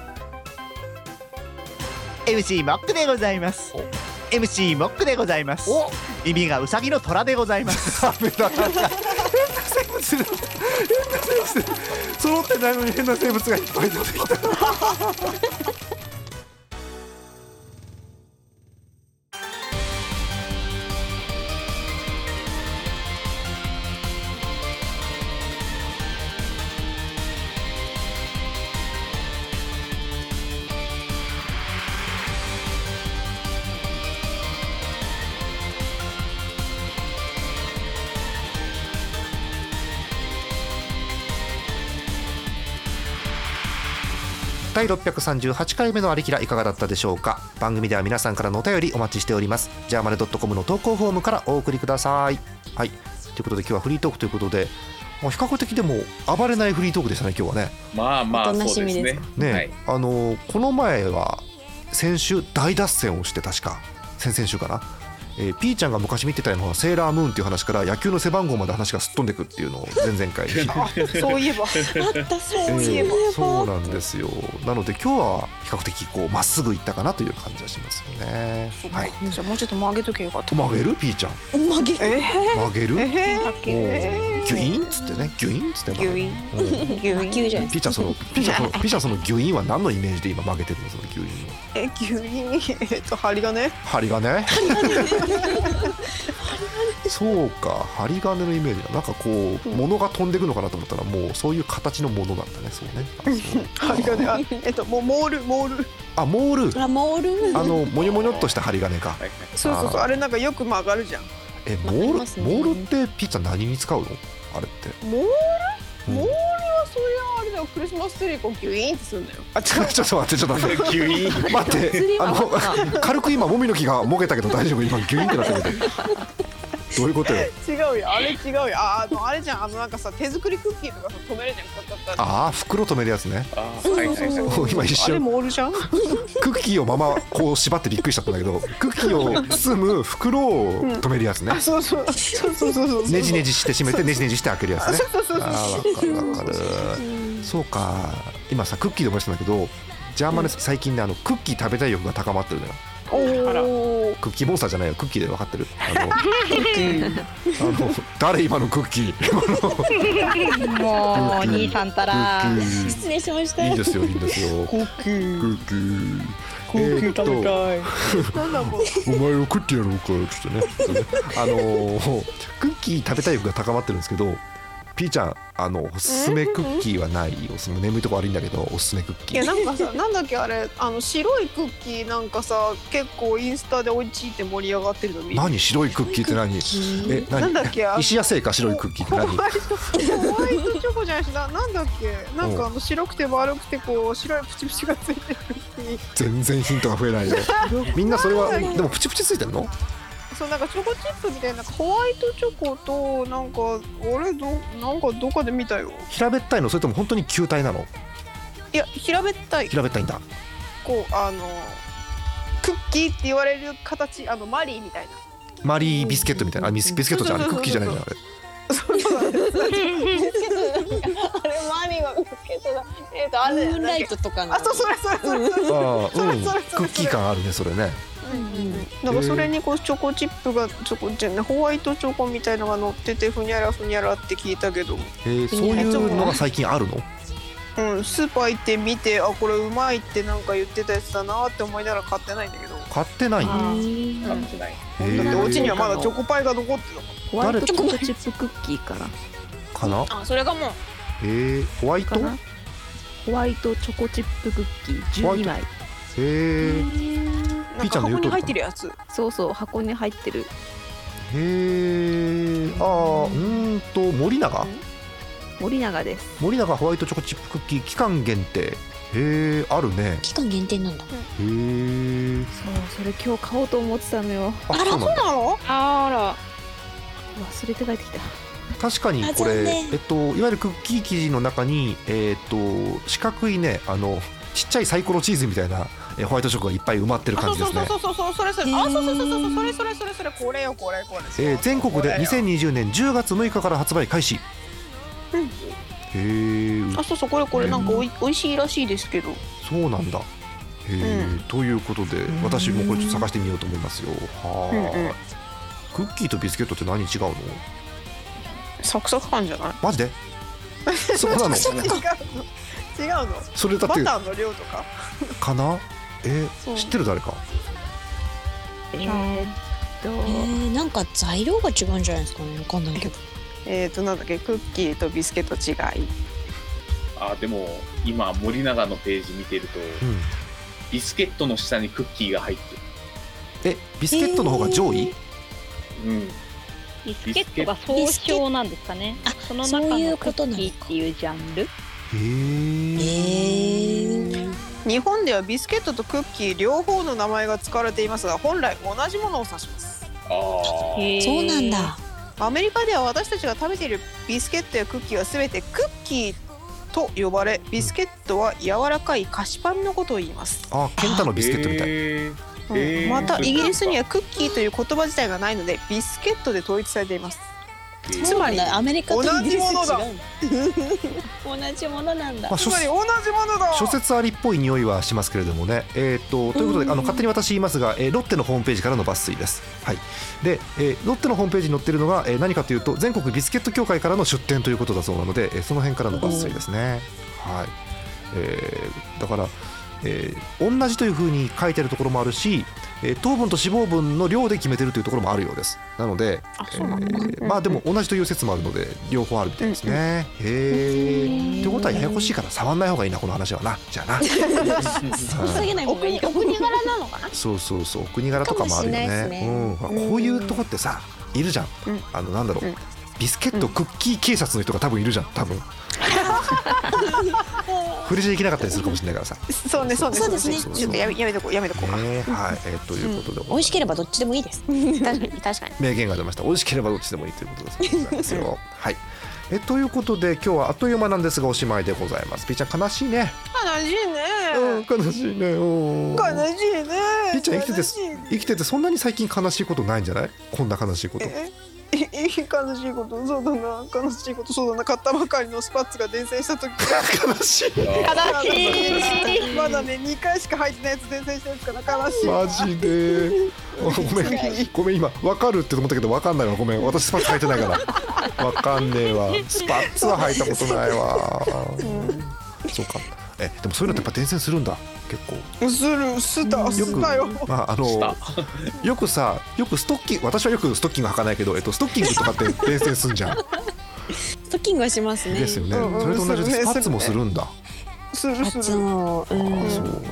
MC モックでございます。MC モックでございます。お。耳がウサギの虎でございます。変な生物。揃ってないのに変な生物がいっぱい出てきた第638回目のありきらいかがだったでしょうか？番組では皆さんからのお便りお待ちしております。ジャーマネドットコムの投稿フォームからお送りください。はい。ということで今日はフリートークということでまあ比較的でも暴れないフリートークでしたね今日はね。まあまあそうですね。ね、はい。あのこの前は先週大脱線をして確か。先々週かな、えー、ピーちゃんが昔見てたのはセーラームーンっていう話から野球の背番号まで話がすっ飛んでくっていうのを前々回。そういえば。あったそうえいえば。ーそうなんですよ。なので今日は比較的こうまっすぐ行ったかなという感じはしますよね。はい。じゃあもうちょっと曲げとけよかった。曲げる？ピーちゃん。曲げ。え曲げる？ええおーギュインっつってねギュインっつってギュイン。うん。ギュイン。球じゃないピーちゃんそのピーちゃんそのピーちゃんそのギュインは何のイメージで今曲げてるのそのギュインはえギュイン。えっと針金？針金。そうか針金のイメージだ。なんかこう物が飛んでくのかなと思ったらもうそういう形のものなんだねそうね。針金。あえっともうモールモール。あモール。あモール。あのもにょもにょっとした針金か。はいはい。そうそうそう。あれなんかよく曲がるじゃんえモール、モールってピッチャー何に使うの？あれって。モール？うん。モールはそれはあれだよ。クリスマスツリーこうギュイーンってするんだよ。あ違ちょちょっと待ってちょっと待って 急に待ってあの軽く今もみの木がもげたけど大丈夫？今ギュインってなったけどどういうことよ？う違うよ。あれ違うよ。ああのあれじゃん。あのなんかさ手作りクッキーとかさ止めるじゃん。カッカッカッああ袋止めるやつね。あーはいはいはい。今一あれ瞬モールじゃん？クッキーをままこう縛ってびっくりしちゃったんだけどクッキーを包む袋を止めるやつね。あそうそう。そうそうそうそうねじねじして閉めてねじねじして開けるやつね。そうそうそうそう。あーわかるわかる。そうか。今さクッキーで思い出したんだけどジャーマネ最近ねあのクッキー食べたい欲が高まってるのよおおクッキーモンスターじゃないよ。クッキーで分かってる。あのあの誰今のクッキー？もう兄さんたら。クッキー。失礼しました。いいですよいいんですよ。クッキー。クッキー。クッキー。食べたいなんだこれお前をクッキーやろうか。ちょっとね。あのークッキー食べたい欲が高まってるんですけどピーちゃんあのおすすめクッキーはない？おすすめ眠いとこ悪いんだけどおすすめクッキー。いやなんかさなんだっけあれあの白いクッキーなんかさ結構インスタでおいちいって盛り上がってるの見る。何？白いクッキーって何？え何？なんだっけあ石屋製か白いクッキーって何？ホワイトホワイトチョコじゃない？しななんだっけ？なんかあの白くて丸くてこう白いプチプチがついてるクッキー全然ヒントが増えないよ。みんなそれはでもプチプチついてるの？そうなんかチョコチップみたいなホワイトチョコとなんか俺どなんかどっかで見たよ。平べったいの？それとも本当に球体なの？いや平べったい。平べったいんだ。こうあのクッキーって言われる形あのマリーみたいな。マリービスケットみたいな？あビスビスケットじゃんあれクッキーじゃないじゃんあれ。そうそうなんです。あれマリーは見つけたらえっとあれムーンライトとかのあそうそれそれそれそれ。ああうん。それそれそれクッキー感あるねそれねだからそれにこうチョコチップがチョコじゃねホワイトチョコみたいのが乗っててふにゃらふにゃらって聞いたけど、えーそういうのが最近あるの？うん、スーパー行って見てあこれうまいってなんか言ってたやつだなって思いながら買ってないんだけど。買ってないの？買ってない。えーだってお家にはまだチョコパイが残ってたホワイトチョコチップクッキーかなかな？あそれがもう。えー、ホワイト？かな？ホワイトチョコチップクッキー。12枚。えー、なんピーちゃんの言うと箱に入ってるやつ。そうそう箱に入ってる。へえあーうーんと森永？森永です。森永ホワイトチョコチップクッキー期間限定。へえあるね。期間限定なんだ。へえそうそれ今日買おうと思ってたのよ。あそうなの？あら。忘れて帰ってきた。確かにこれえっといわゆるクッキー生地の中にえっと四角いねあのちっちゃいサイコロチーズみたいなえホワイトチョコがいっぱい埋まってるあ感じですね。そうそうそうそうそうそれそれ。あそうそうそうそうそれそれそれそれこれよこれこれえー全国でこれよ2020年10月6日から発売開始。うん。へえあそうそうこれこれなんかおいおいしいらしいですけど。そうなんだ。へえ、うん。ということで私もこれちょっと探してみようと思いますよ。はあ、うんうん。クッキーとビスケットって何違うの？サクサク感じゃない？マジで？そうなの違うの？違うの。それだってバターの量とか？かな？えそう知ってる誰か？えーっと。えー、なんか材料が違うんじゃないですかね？わかんないけど。えっ、ー、となんだっけ？クッキーとビスケット違い。あでも今森永のページ見てるとうん。ビスケットの下にクッキーが入ってえビスケットの方が上位、るうん。ビスケットが総称なんですかね？あそのそういう中のクことなのか。ッキーっていうジャンル？へええー、日本ではビスケットとクッキー両方の名前が使われていますが本来同じものを指します。あー。そうなんだ。アメリカでは私たちが食べているビスケットやクッキーは全てクッキーと呼ばれビスケットは柔らかい菓子パンのことを言います、あケンタのビスケットみたい、へーうんへー。またイギリスにはクッキーという言葉自体がないのでビスケットで統一されていますつまりアメリカとイギリス同じものだ。違うの同じものなんだ。まあ、諸つまり同じものだ。諸説ありっぽい匂いはしますけれどもね。えー、とということであの勝手に私言いますが、えーロッテのホームページからの抜粋です。はい、で、えーロッテのホームページに載ってるのが、えー何かというと全国ビスケット協会からの出店ということだそうなので、えーその辺からの抜粋ですね。はい。えーだから、えー同じというふうに書いてあるところもあるし、えー糖分と脂肪分の量で決めてるというところもあるようです。なので、まあでも同じという説もあるので両方あるみたいですね。へえ。ということはややこしいから触んない方がいいなこの話はな。じゃあな。お国柄なのかな？そうそうそうお国柄とかもあるよね。ね。うん、こういうとこってさいるじゃん、うん。あのなんだろう、うん。ビスケットクッキー警察の人が多分いるじゃん多分 触れちゃいけなかったりするかもしれないからさ、そうねそうね。そうですね。ちょっとやめやめとこうやめとこうはい、えーということで、美味しければどっちでもいいです。確かに確かに。名言が出ました。美味しければどっちでもいいということです。よ はい。えということで今日はあっという間なんですがおしまいでございます。ピーちゃん悲しいね。悲しいね。うん悲しいね。うん。悲しいね。ピーちゃん生きてて生きててそんなに最近悲しいことないんじゃない？こんな悲しいこと。え？悲しいことそうだな悲しいことそうだな買ったばかりのスパッツが伝線した時悲しい。悲しい。まだね2回しか履いてないやつ伝線したやつから悲しい。マジで。ごめん。ごめん今分かるって思ったけど分かんないわ。ごめん。私スパッツ履いてないから。分かんねえわ。スパッツは履いたことないわ、そうか。えでもそういうのってやっぱ伝染するんだ結構。するすたすたよ。まああのよくさよくストッキング私はよくストッキング履かないけど、えっと、ストッキングとかって伝染すんじゃん。ストッキングはしますね。ですよね、それと同じでスパッツもするんだ、するす初るのうあーそうんなん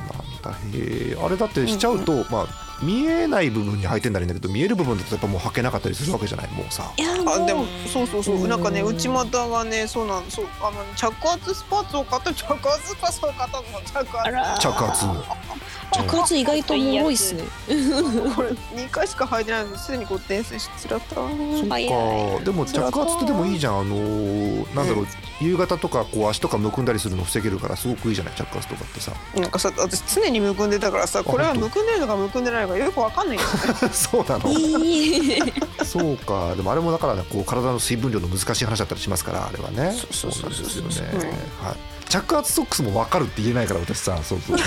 だ。へえあれだってしちゃうと、まあ見えない部分に履いてんだらいいんだけど見える部分だとやっぱもう履けなかったりするわけじゃない？もうさ。いやも。うあでもそうそうそう、うん。なんかね内股がねそうなんそうあの着圧スパッツを買った着圧スパッツを買ったの着圧。着圧。着圧意外と重いっすね。これ2回しか履いてないのにすでにこう伝染しつらった。そっか。でも着圧ってでもいいじゃん。あのーなんだろう、夕方とかこう足とかむくんだりするの防げるからすごくいいじゃない？着圧とかってさ。なんかさ私常にむくんでたからさこれはむくんでるのかむくんでないのかよくわかんないんだよ。ね そうなの。そうか。でもあれもだからねこう体の水分量の難しい話だったりしますからあれはね。そうそうそうそうなんですよね、うんはい。着圧ソックスも分かるって言えないから私さそうそう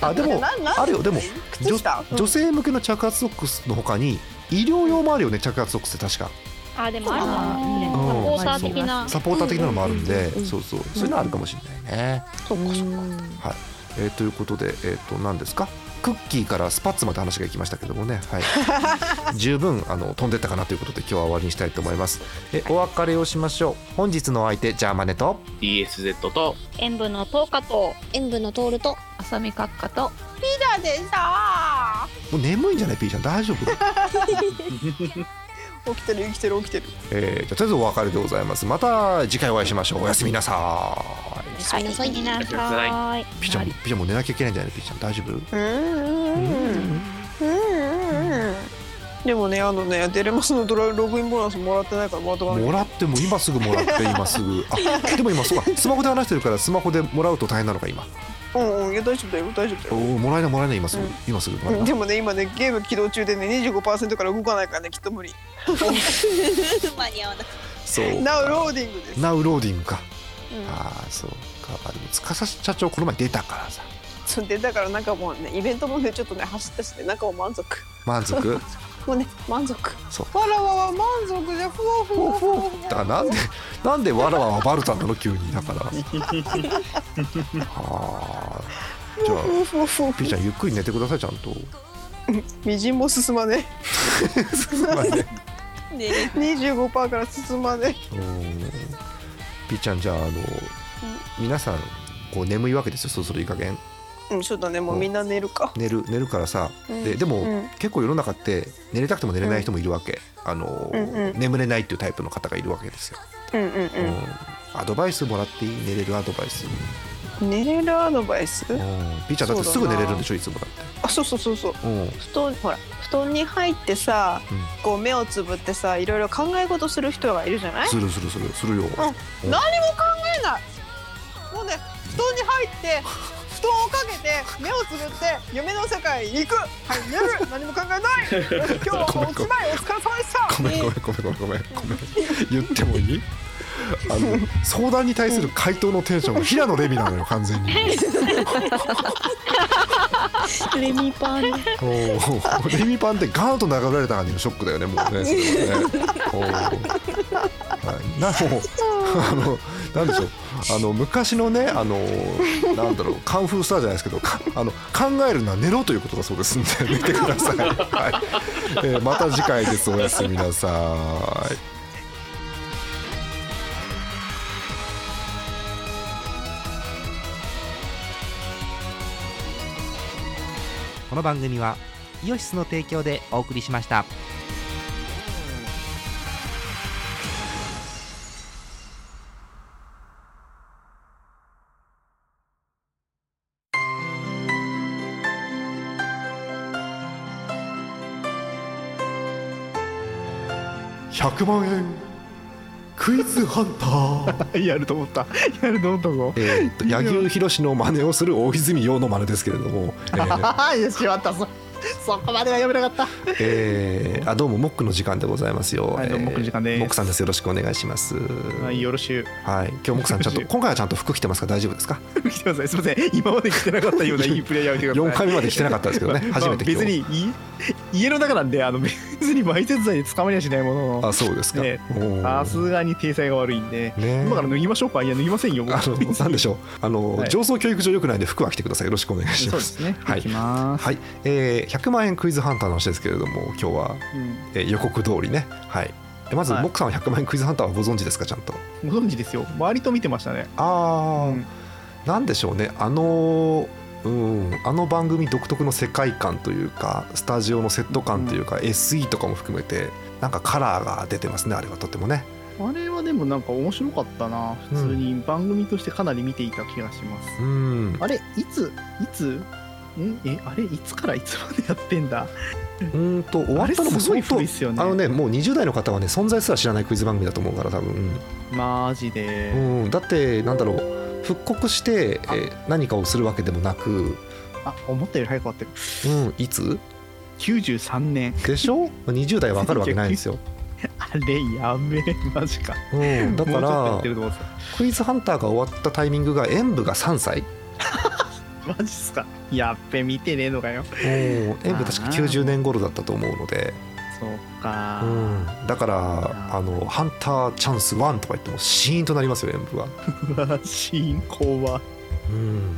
あでもあるよ。でも女性向けの着圧ソックスの他に医療用もあるよね着圧ソックスって確か。あでもあるかもしれないうん。サポーター的な。サポーター的なのもあるんで、そうそう。そういうのあるかもしれないね、そうかそうか。はい。えーということでえっ、と何ですか？クッキーからスパッツまで話がいきましたけどもね、はい、十分あの飛んでったかなということで今日は終わりにしたいと思います。えお別れをしましょう。本日のお相手ジャーマネと。DSZ と。塩分の10日と。塩分の通ると。浅見閣下と。だでさもう眠いんじゃないピーちゃん。大丈夫、起きてる生きてる起きてる。えー、じゃあとりあえずお別れでございます。また次回お会いしましょう。おやすみなさおやすみなさい。みなさい。いピーちゃんピーちゃんもう寝なきゃいけないんじゃないピーちゃん大丈夫？うーん。うん。でもねあのねデレマスのドラログインボーナスもらってないからもらっともらっても今すぐもらって今すぐあでも今そうかスマホで話してるからスマホでもらうと大変なのか今うん。うん。いや大丈夫だよ大丈夫だよおーもらえないもらえない今すぐ、うん。今すぐもらえうん。ないでもね今ねゲーム起動中でね25%から動かないからねきっと無理間に合わなくそう now loading です、 now loading か、うんああそうか。あでも司社長この前出たからさ。そうでだからなんかもうねイベントもねちょっとね走ったしねなんかもう満足満足？もうね満足。そう。わらわは満足じゃ。ふわふわふわふだからなんでなんでわらわはバルタンなの急に。だから。はあ。じゃあわふわふわピーちゃんゆっくり寝てくださいちゃんと。みじんも進まね。まあね え25%から進まね。うんピーちゃんじゃああの、皆さんこう眠いわけですよそろそろいい加減。えうんそうだねもうみんな寝るか。寝る寝るからさ、うんででも、うん。結構世の中って寝れたくても寝れない人もいるわけ、あの、うんうん眠れないっていうタイプの方がいるわけですよ、うんうんうん。アドバイスもらっていい？寝れるアドバイス、うん寝れるアドバイス？うん、ピーちゃんだってすぐ寝れるんでしょいつもだって。あそうそうそうそう。うん。布団ほら布団に入ってさ、うん。こう目をつぶってさいろいろ考え事する人がいるじゃない？するするするするよ、うん。何も考えない。もうね布団に入って布団をかけて目をつぶって夢の世界に行く。はい寝る 何も考えない。今日はおしまいお疲れ様でした。ごめんごめんごめんごめんごめん。言ってもいい？あの相談に対する回答のテンションが平野レミなのよ完全に。レミパン。レミパンってガーンと流れられた感じのショックだよねもうねそれはねおなもあのなんでしょうあの昔のねあのなんだろう。カンフースターじゃないですけどあの考えるのは寝ろということだそうですんで寝てください、はい。えーまた次回です。おやすみなさい。この番組はイオシスの提供でお送りしました。100万円。クイズハンター。やると思った。やると思ったぞ。えーっと 柳生博の真似をする大泉洋の真似ですけれども、えーいやしまったぞそこまでは読めなかったえー、あどうもモックの時間でございますよ。はいどうもモックの時間ですモックさんです。よろしくお願いします。はいよろしゅうはい。今日モックさんちゃんと 今回はちゃんと服着てますか？大丈夫ですか？来てくださいすみません今まで来てなかったようないいプレイヤーやめてください4回目まで来てなかったですけどね。初めて。別にい家の中なんであの別に埋設罪で捕まりはしないもののあそうですか。さすがに体裁が悪いんで、ね今から脱ぎましょうか？いや脱ぎませんよ僕あのなんでしょう。あの、はい上層教育上良くないんで服は着てください。よろしくお願いしま。そうですすねはいはい。えー、100万円クイズハンターの話ですけれども今日は、うん。えー予告通りね。はい。えまず、はい。モックさんは100万円クイズハンターはご存知ですか？ちゃんと。ご存知ですよ。割と見てましたね。ああ、うん。なんでしょうね。あのうん、あの番組独特の世界観というかスタジオのセット感というか、SE とかも含めてなんかカラーが出てますねあれはとてもね。あれはでもなんか面白かったな。普通に番組としてかなり見ていた気がします、うん。あれいついつ？んえあれ？いつからいつまでやってんだ？うんと終わったのも相当古いっすよね。あのねもう20代の方はね存在すら知らないクイズ番組だと思うから多分、マジで、うん、だってなんだろう復刻して、えー何かをするわけでもなく、あ思ったより早く終わってる。うん、いつ？93年。でしょ？20代わかるわけないんですよ、あれやべえマジか。うん、だからクイズハンターが終わったタイミングが演舞が3歳。た マジっすか？やっべ見てねえのかよ。演舞確か90年頃だったと思うので、そうか、うん、だからあのハンターチャンス1とか言ってもシーンとなりますよ演舞は、うわ進行はうん、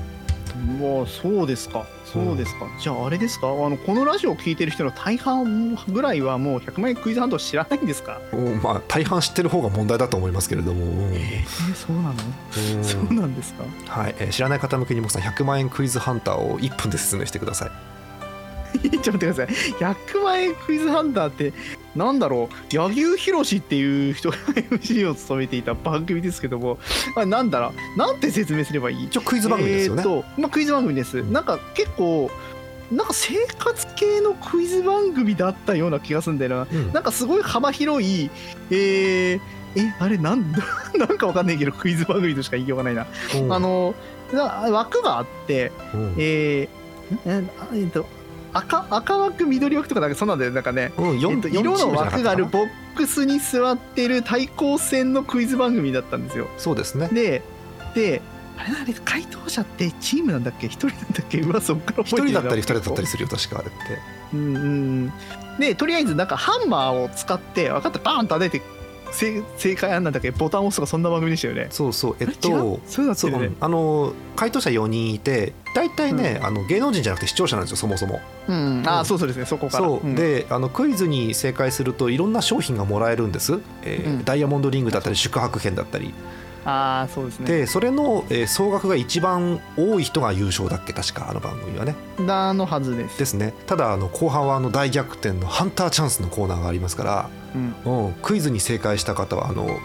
もうそうですか。そうですか、じゃああれですか。あのこのラジオを聞いてる人の大半ぐらいはもう100万円クイズハント知らないんですか？うんまあ大半知ってる方が問題だと思いますけれども、うんえー、そうなの、うん。そうなんですか？はい。えー知らない方向けに僕さん100万円クイズハンターを1分で説明してください。ちょっと待ってください。100万円クイズハンターってなんだろう柳生博っていう人が MC を務めていた番組ですけどもあなんだろうなんて説明すればいい？一応クイズ番組ですよね、えーとまあ、クイズ番組です。なんか結構なんか生活系のクイズ番組だったような気がするんだよな。うんなんかすごい幅広い、えー、え、あれなんだ、なんかわかんないけど、クイズ番組としか言いようがないな。うんあの、な枠があって、うんえー、んええっと、赤赤枠、緑枠とかなんかそんなんだよ、なんかね。うん、え四っと、色の枠があるボボックスに座ってる対抗戦のクイズ番組だったんですよ。そうですねで、で、あれあれ、回答者ってチームなんだっけ？一人なんだっけ？うわ、そっから1覚えて人だったり2人だったりすするよ確かあれってる。うんうん。で、とりあえずなんかハンマーを使って、分かった、バーンと当てて、正正解なんだっけボタンを押すとかそんな番組でしたよね。そうそう。えっとう？そうそう、よね。あの回答者4人いて大体ね、あの芸能人じゃなくて視聴者なんですよそもそも。うん、あ、そうそうですね、そこから。そう、ん、であのクイズに正解するといろんな商品がもらえるんです、えーうん。ダイヤモンドリングだったり宿泊券だったりああ、そうですね。でそれの、えー総額が一番多い人が優勝だっけ確かあの番組はね。だのはずです。ですね。ただあの後半はあの大逆転のハンターチャンスのコーナーがありますから、うん。うん、クイズに正解した方はあの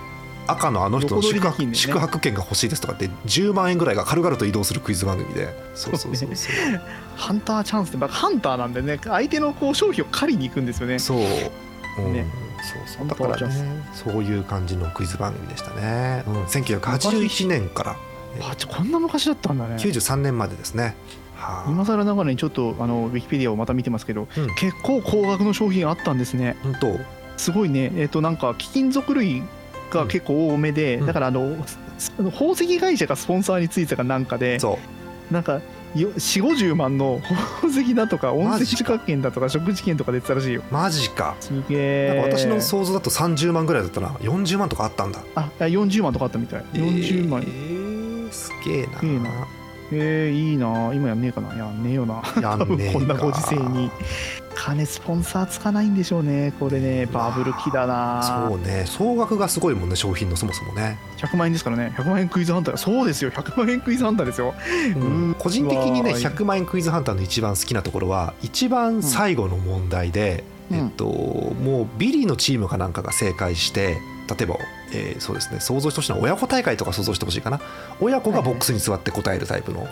赤のあの人の宿泊,、ね。宿泊券が欲しいですとかって10万円ぐらいが軽々と移動するクイズ番組で。そうそうそうそう。ハンターチャンスって、まあハンターなんでね、相手のこう商品を狩りに行くんですよね。そう、うん。ねそうそう。だからねそういう感じのクイズ番組でしたね、うん、1981年から。こんな昔だったんだね。93年までですね。はあ。今更ながらにちょっとあのウィキペディアをまた見てますけど、うん。結構高額の商品あったんですね。本当。すごいね。えっ、となんか貴金属類が結構多めで、うん。だからあの 宝石会社がスポンサーについてたかなんかで、そう。なんかよ4 5 0万の宝石だとか温泉宿泊券だとか食事券とか出てたらしいよ。マジかすげえ。私の想像だと30万ぐらいだったな40万とかあったんだああ40万とかあったみたい。40万。えー、すげえなすげえなえー、いいな。今やんねえかな。やんねえよな。やんねえか。こんなご時世に。金スポンサーつかないんでしょうね。これねバブル期だな。そうね。総額がすごいもんね商品のそもそもね、100万円ですからね。100万円クイズハンター。そうですよ。100万円クイズハンターですよ。うん。個人的にねうわー100万円クイズハンターの一番好きなところは一番最後の問題で、うん。えっともうビリーのチームかなんかが正解して例えば、えーそうですね想像してほしいのは親子大会とか想像してほしいかな。親子がボックスに座って答えるタイプの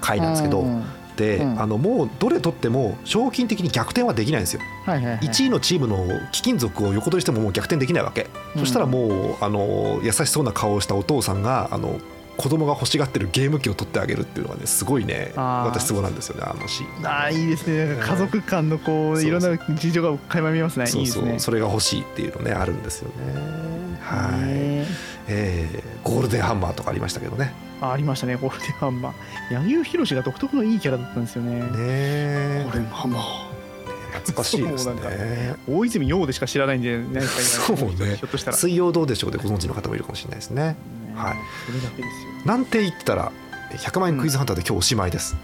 回なんですけど、うんで、うん。あのもうどれ取っても賞金的に逆転はできないんですよ。はいはいはい。1位のチームの貴金属を横取りしてももう逆転できないわけ、うんそしたらもうあの優しそうな顔をしたお父さんがあの子供が欲しがってるゲーム機を取ってあげるっていうのがねすごいね私ツボなんですよねあのシーン。ああいいですね。家族間のこそういろんな事情が垣間見えますね。いそそう。いうですね。それが欲しいっていうのねあるんですよね。はい、ねえーゴールデンハンマーとかありましたけどね。あありましたねゴールデンハンマー。柳生博が独特のいいキャラだったんですよね。ねゴールデンハンマー。懐かしいですね。大泉洋でしか知らないんじゃないですかそうね。ひょっとしたら。水曜どうでしょうでご存知の方もいるかもしれないですねはい。それだけですよ。なんて言ってたら100万円クイズハンターで今日おしまいです、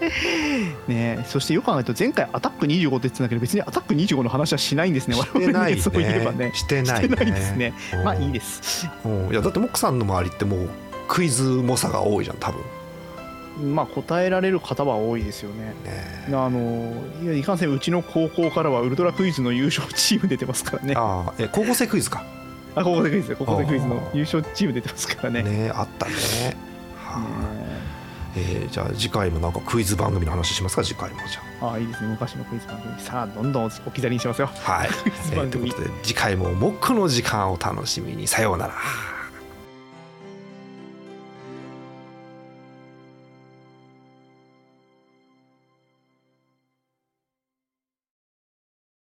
ねえそしてよく考えると前回アタック25って言ってたけど別にアタック25の話はしないんですね。してないね。そういえばね。してないね。してないですね。うん。まあいいです。うんいやだってモックさんの周りってもうクイズ猛者が多いじゃん多分。まあ答えられる方は多いですよね。ねあのいやいかんせんうちの高校からはウルトラクイズの優勝チーム出てますからね。ああえ高校生クイズかあ高校生クイズ高校生クイズの優勝チーム出てますからね。ねあったね。はあえーじゃあ次回もなんかクイズ番組の話しますか？次回もじゃあ。あいいですね。昔のクイズ番組。さあどんどん置き去りにしますよ。あはい、えーということで次回もモックの時間を楽しみに。さようなら